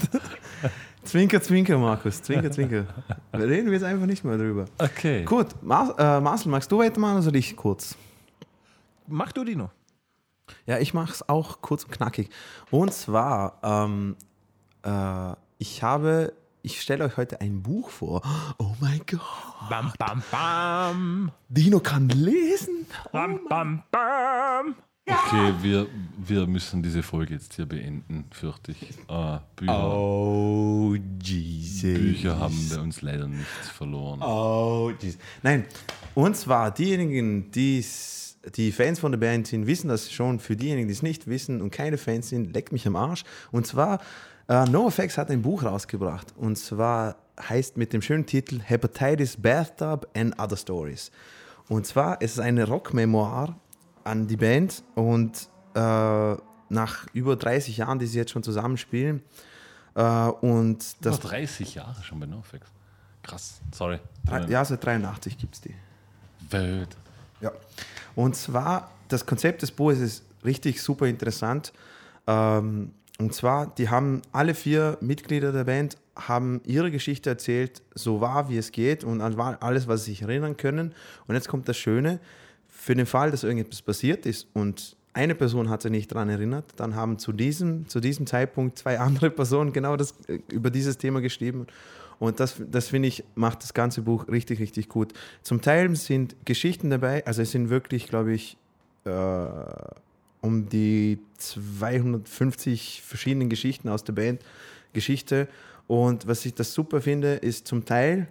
zwinker, zwinker, Markus, zwinker, zwinker. Reden wir jetzt einfach nicht mehr drüber. Okay. Gut, Mar äh, Marcel, magst du weitermachen oder soll ich kurz? Mach du Dino. Ja, ich mache es auch kurz und knackig. Und zwar, ähm, äh, ich habe, ich stelle euch heute ein Buch vor. Oh mein Gott. Bam, bam, bam. Dino kann lesen. Bam, bam, bam. Okay, wir, wir müssen diese Folge jetzt hier beenden, fürchte ich. Äh, Bücher, Oh, Jesus. Bücher haben bei uns leider nichts verloren. Oh, jeez. Nein, und zwar diejenigen, die's, die Fans von der Band sind, wissen das schon. Für diejenigen, die es nicht wissen und keine Fans sind, leckt mich am Arsch. Und zwar, äh, NoFX hat ein Buch rausgebracht. Und zwar heißt mit dem schönen Titel Hepatitis Bathtub and Other Stories. Und zwar es ist eine Rockmemoir an die Band und äh, nach über 30 Jahren, die sie jetzt schon zusammenspielen. Äh, und das Das 30 Jahre schon bei NoFX. Krass, sorry. Ja, seit 83 gibt es die. Welt. Ja. Und zwar, das Konzept des Buches ist richtig super interessant. Ähm, und zwar, die haben alle vier Mitglieder der Band haben ihre Geschichte erzählt, so wahr wie es geht und an alles, was sie sich erinnern können. Und jetzt kommt das Schöne, für den Fall, dass irgendetwas passiert ist und eine Person hat sich nicht daran erinnert, dann haben zu diesem, zu diesem Zeitpunkt zwei andere Personen genau das, äh, über dieses Thema geschrieben. Und das, das finde ich, macht das ganze Buch richtig, richtig gut. Zum Teil sind Geschichten dabei, also es sind wirklich, glaube ich, äh, um die 250 verschiedenen Geschichten aus der Band, Geschichte. Und was ich das super finde, ist zum Teil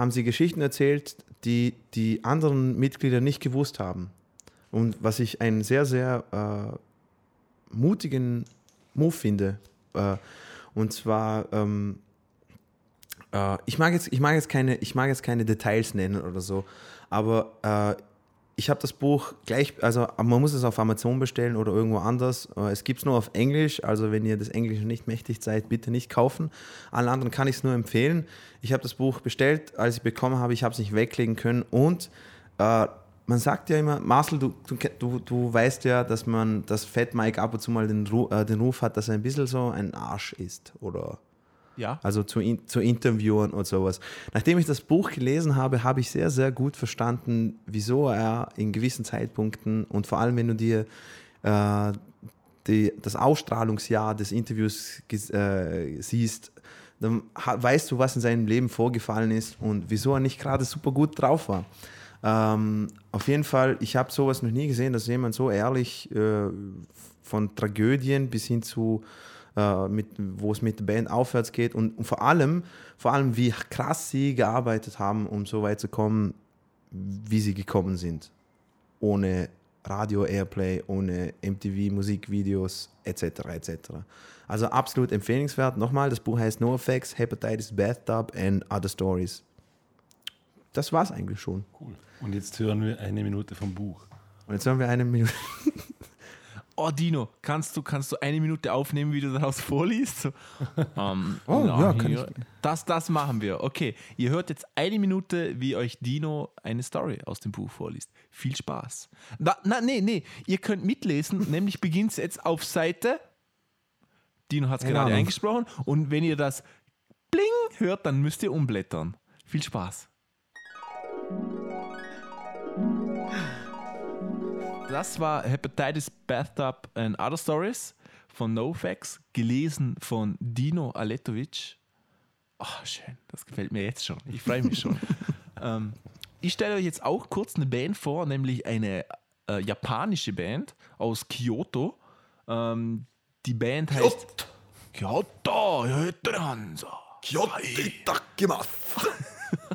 haben sie Geschichten erzählt, die die anderen Mitglieder nicht gewusst haben. Und was ich einen sehr, sehr äh, mutigen Move finde. Äh, und zwar, ähm, äh, ich, mag jetzt, ich, mag jetzt keine, ich mag jetzt keine Details nennen oder so, aber äh, ich habe das Buch gleich, also man muss es auf Amazon bestellen oder irgendwo anders. Äh, Es gibt es nur auf Englisch, also wenn ihr das Englische nicht mächtig seid, bitte nicht kaufen. Allen anderen kann ich es nur empfehlen. Ich habe das Buch bestellt, als ich bekommen habe, ich habe es nicht weglegen können und äh, man sagt ja immer, Marcel, du, du, du, weißt ja, dass man, dass Fat Mike ab und zu mal den, äh, den Ruf hat, dass er ein bisschen so ein Arsch ist oder Ja. also zu, zu Interviewern und sowas. Nachdem ich das Buch gelesen habe, habe ich sehr, sehr gut verstanden, wieso er in gewissen Zeitpunkten und vor allem, wenn du dir äh, die, das Ausstrahlungsjahr des Interviews äh, siehst, dann weißt du, was in seinem Leben vorgefallen ist und wieso er nicht gerade super gut drauf war. Ähm, auf jeden Fall, ich habe sowas noch nie gesehen, dass jemand so ehrlich äh, von Tragödien bis hin zu, äh, mit, wo es mit der Band aufwärts geht und, und vor allem, vor allem, wie krass sie gearbeitet haben, um so weit zu kommen, wie sie gekommen sind. Ohne Radio Airplay, ohne MTV Musikvideos etc. etc. Also absolut empfehlenswert. Nochmal, das Buch heißt No Effects, Hepatitis Bathtub and Other Stories. Das war's eigentlich schon. Cool. Und jetzt hören wir eine Minute vom Buch. Und jetzt haben wir eine Minute. Oh, Dino, kannst du, kannst du eine Minute aufnehmen, wie du daraus vorliest? So, ähm, Oh, ja, kann hier, Das, das machen wir. Okay, ihr hört jetzt eine Minute, wie euch Dino eine Story aus dem Buch vorliest. Viel Spaß. Na, na nee, nee, ihr könnt mitlesen, nämlich beginnt es jetzt auf Seite. Dino hat es gerade eingesprochen. Und wenn ihr das Bling hört, dann müsst ihr umblättern. Viel Spaß. Das war Hepatitis Bathtub and Other Stories von NoFX, gelesen von Dino Aletovic. Oh, schön, das gefällt mir jetzt schon. Ich freue mich schon. ähm, ich stelle euch jetzt auch kurz eine Band vor, nämlich eine äh, japanische Band aus Kyoto. Ähm, die Band heißt Kyoto Hötteransa.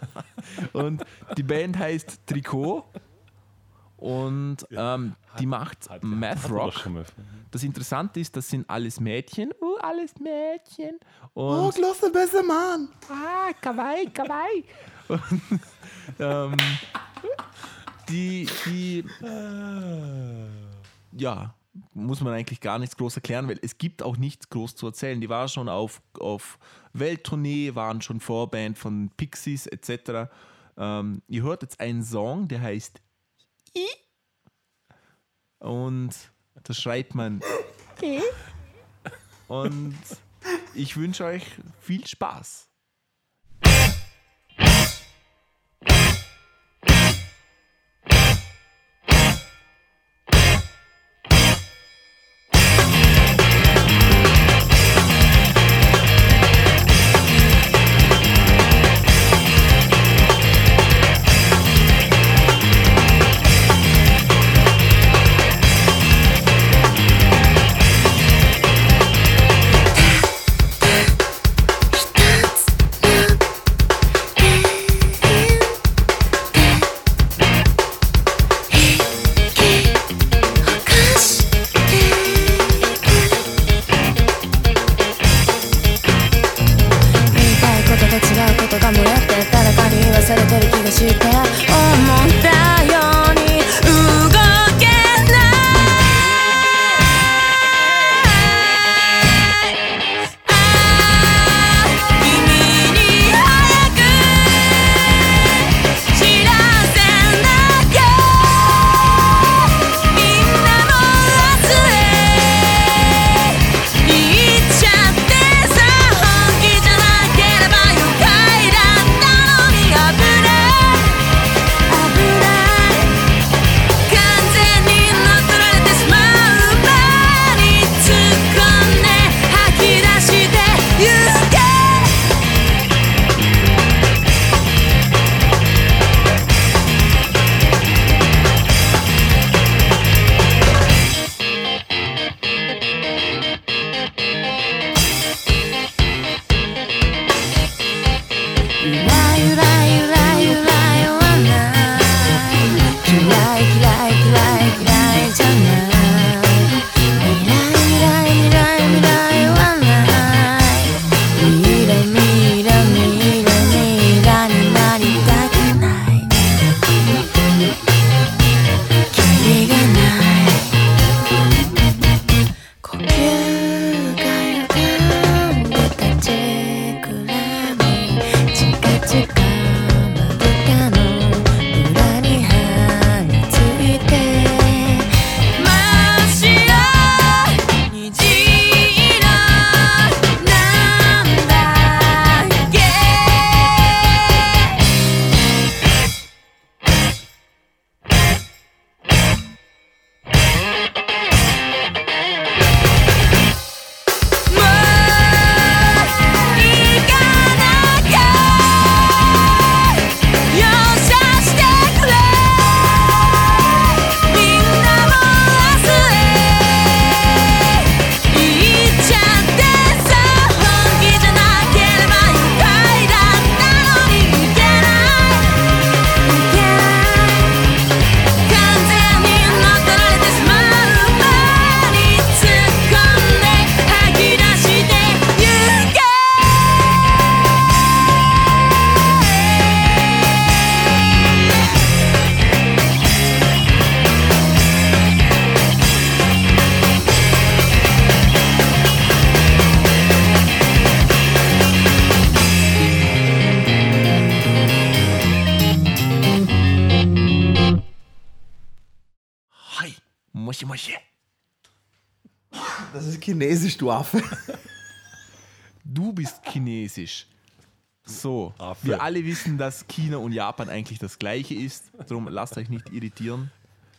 Und die Band heißt Trikot. Und ähm, hat, die macht hat, Math Rock. Das Interessante ist, das sind alles Mädchen. Oh, alles Mädchen. Und oh, klasse, besser Mann. Ah, kawaii, kawaii. Und, ähm, die, die, ja, muss man eigentlich gar nichts groß erklären, weil es gibt auch nichts groß zu erzählen. Die war schon auf, auf Welttournee, waren schon Vorband von Pixies etc. Ähm, ihr hört jetzt einen Song, der heißt und das schreit man. Und ich wünsche euch viel Spaß. Affe. Du bist chinesisch. So, Affe. wir alle wissen, dass China und Japan eigentlich das gleiche ist. Darum lasst euch nicht irritieren.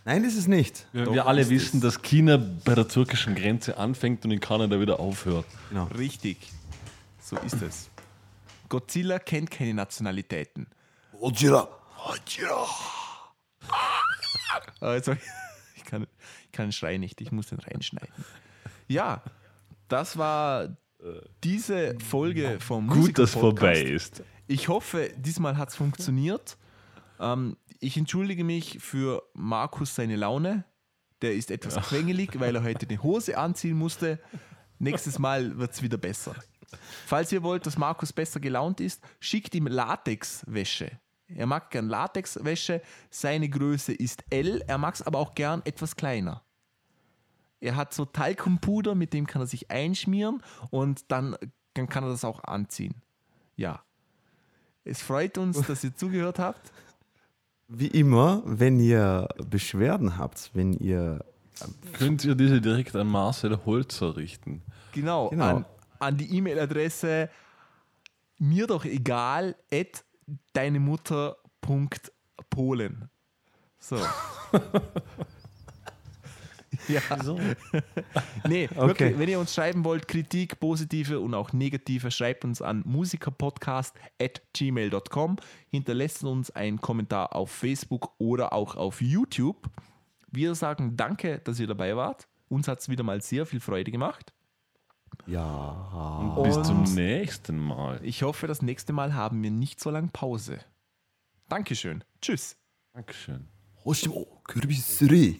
Nein, ist es nicht. Wir, wir alle wissen, dass China bei der türkischen Grenze anfängt und in Kanada wieder aufhört. Genau. Richtig. So ist es. Godzilla kennt keine Nationalitäten. Godzilla. Godzilla. Also, ich kann, ich kann den Schrei nicht, ich muss den reinschneiden. Ja, das war diese Folge vom Gut, dass vorbei ist. Ich hoffe, diesmal hat es funktioniert. Ähm, ich entschuldige mich für Markus seine Laune. Der ist etwas quengelig, weil er heute eine Hose anziehen musste. Nächstes Mal wird es wieder besser. Falls ihr wollt, dass Markus besser gelaunt ist, schickt ihm Latexwäsche. Er mag gern Latexwäsche. Seine Größe ist L. Er mag es aber auch gern etwas kleiner. Er hat so Talkumpuder, mit dem kann er sich einschmieren und dann, dann kann er das auch anziehen. Ja. Es freut uns, dass ihr zugehört habt. Wie immer, wenn ihr Beschwerden habt, wenn ihr Könnt ihr diese direkt an Marcel Holzer richten? Genau, Genau. An, an die E-Mail-Adresse mir doch egal at deinemutter.polen. So. ja. nee, wirklich, wenn ihr uns schreiben wollt, Kritik, positive und auch negative, schreibt uns an musikerpodcast.gmail.com. Hinterlässt uns einen Kommentar auf Facebook oder auch auf YouTube. Wir sagen danke, dass ihr dabei wart. Uns hat es wieder mal sehr viel Freude gemacht. ja Bis zum Und- nächsten Mal. Ich hoffe, das nächste Mal haben wir nicht so lange Pause. Dankeschön. Tschüss. Dankeschön. 星もくるびすり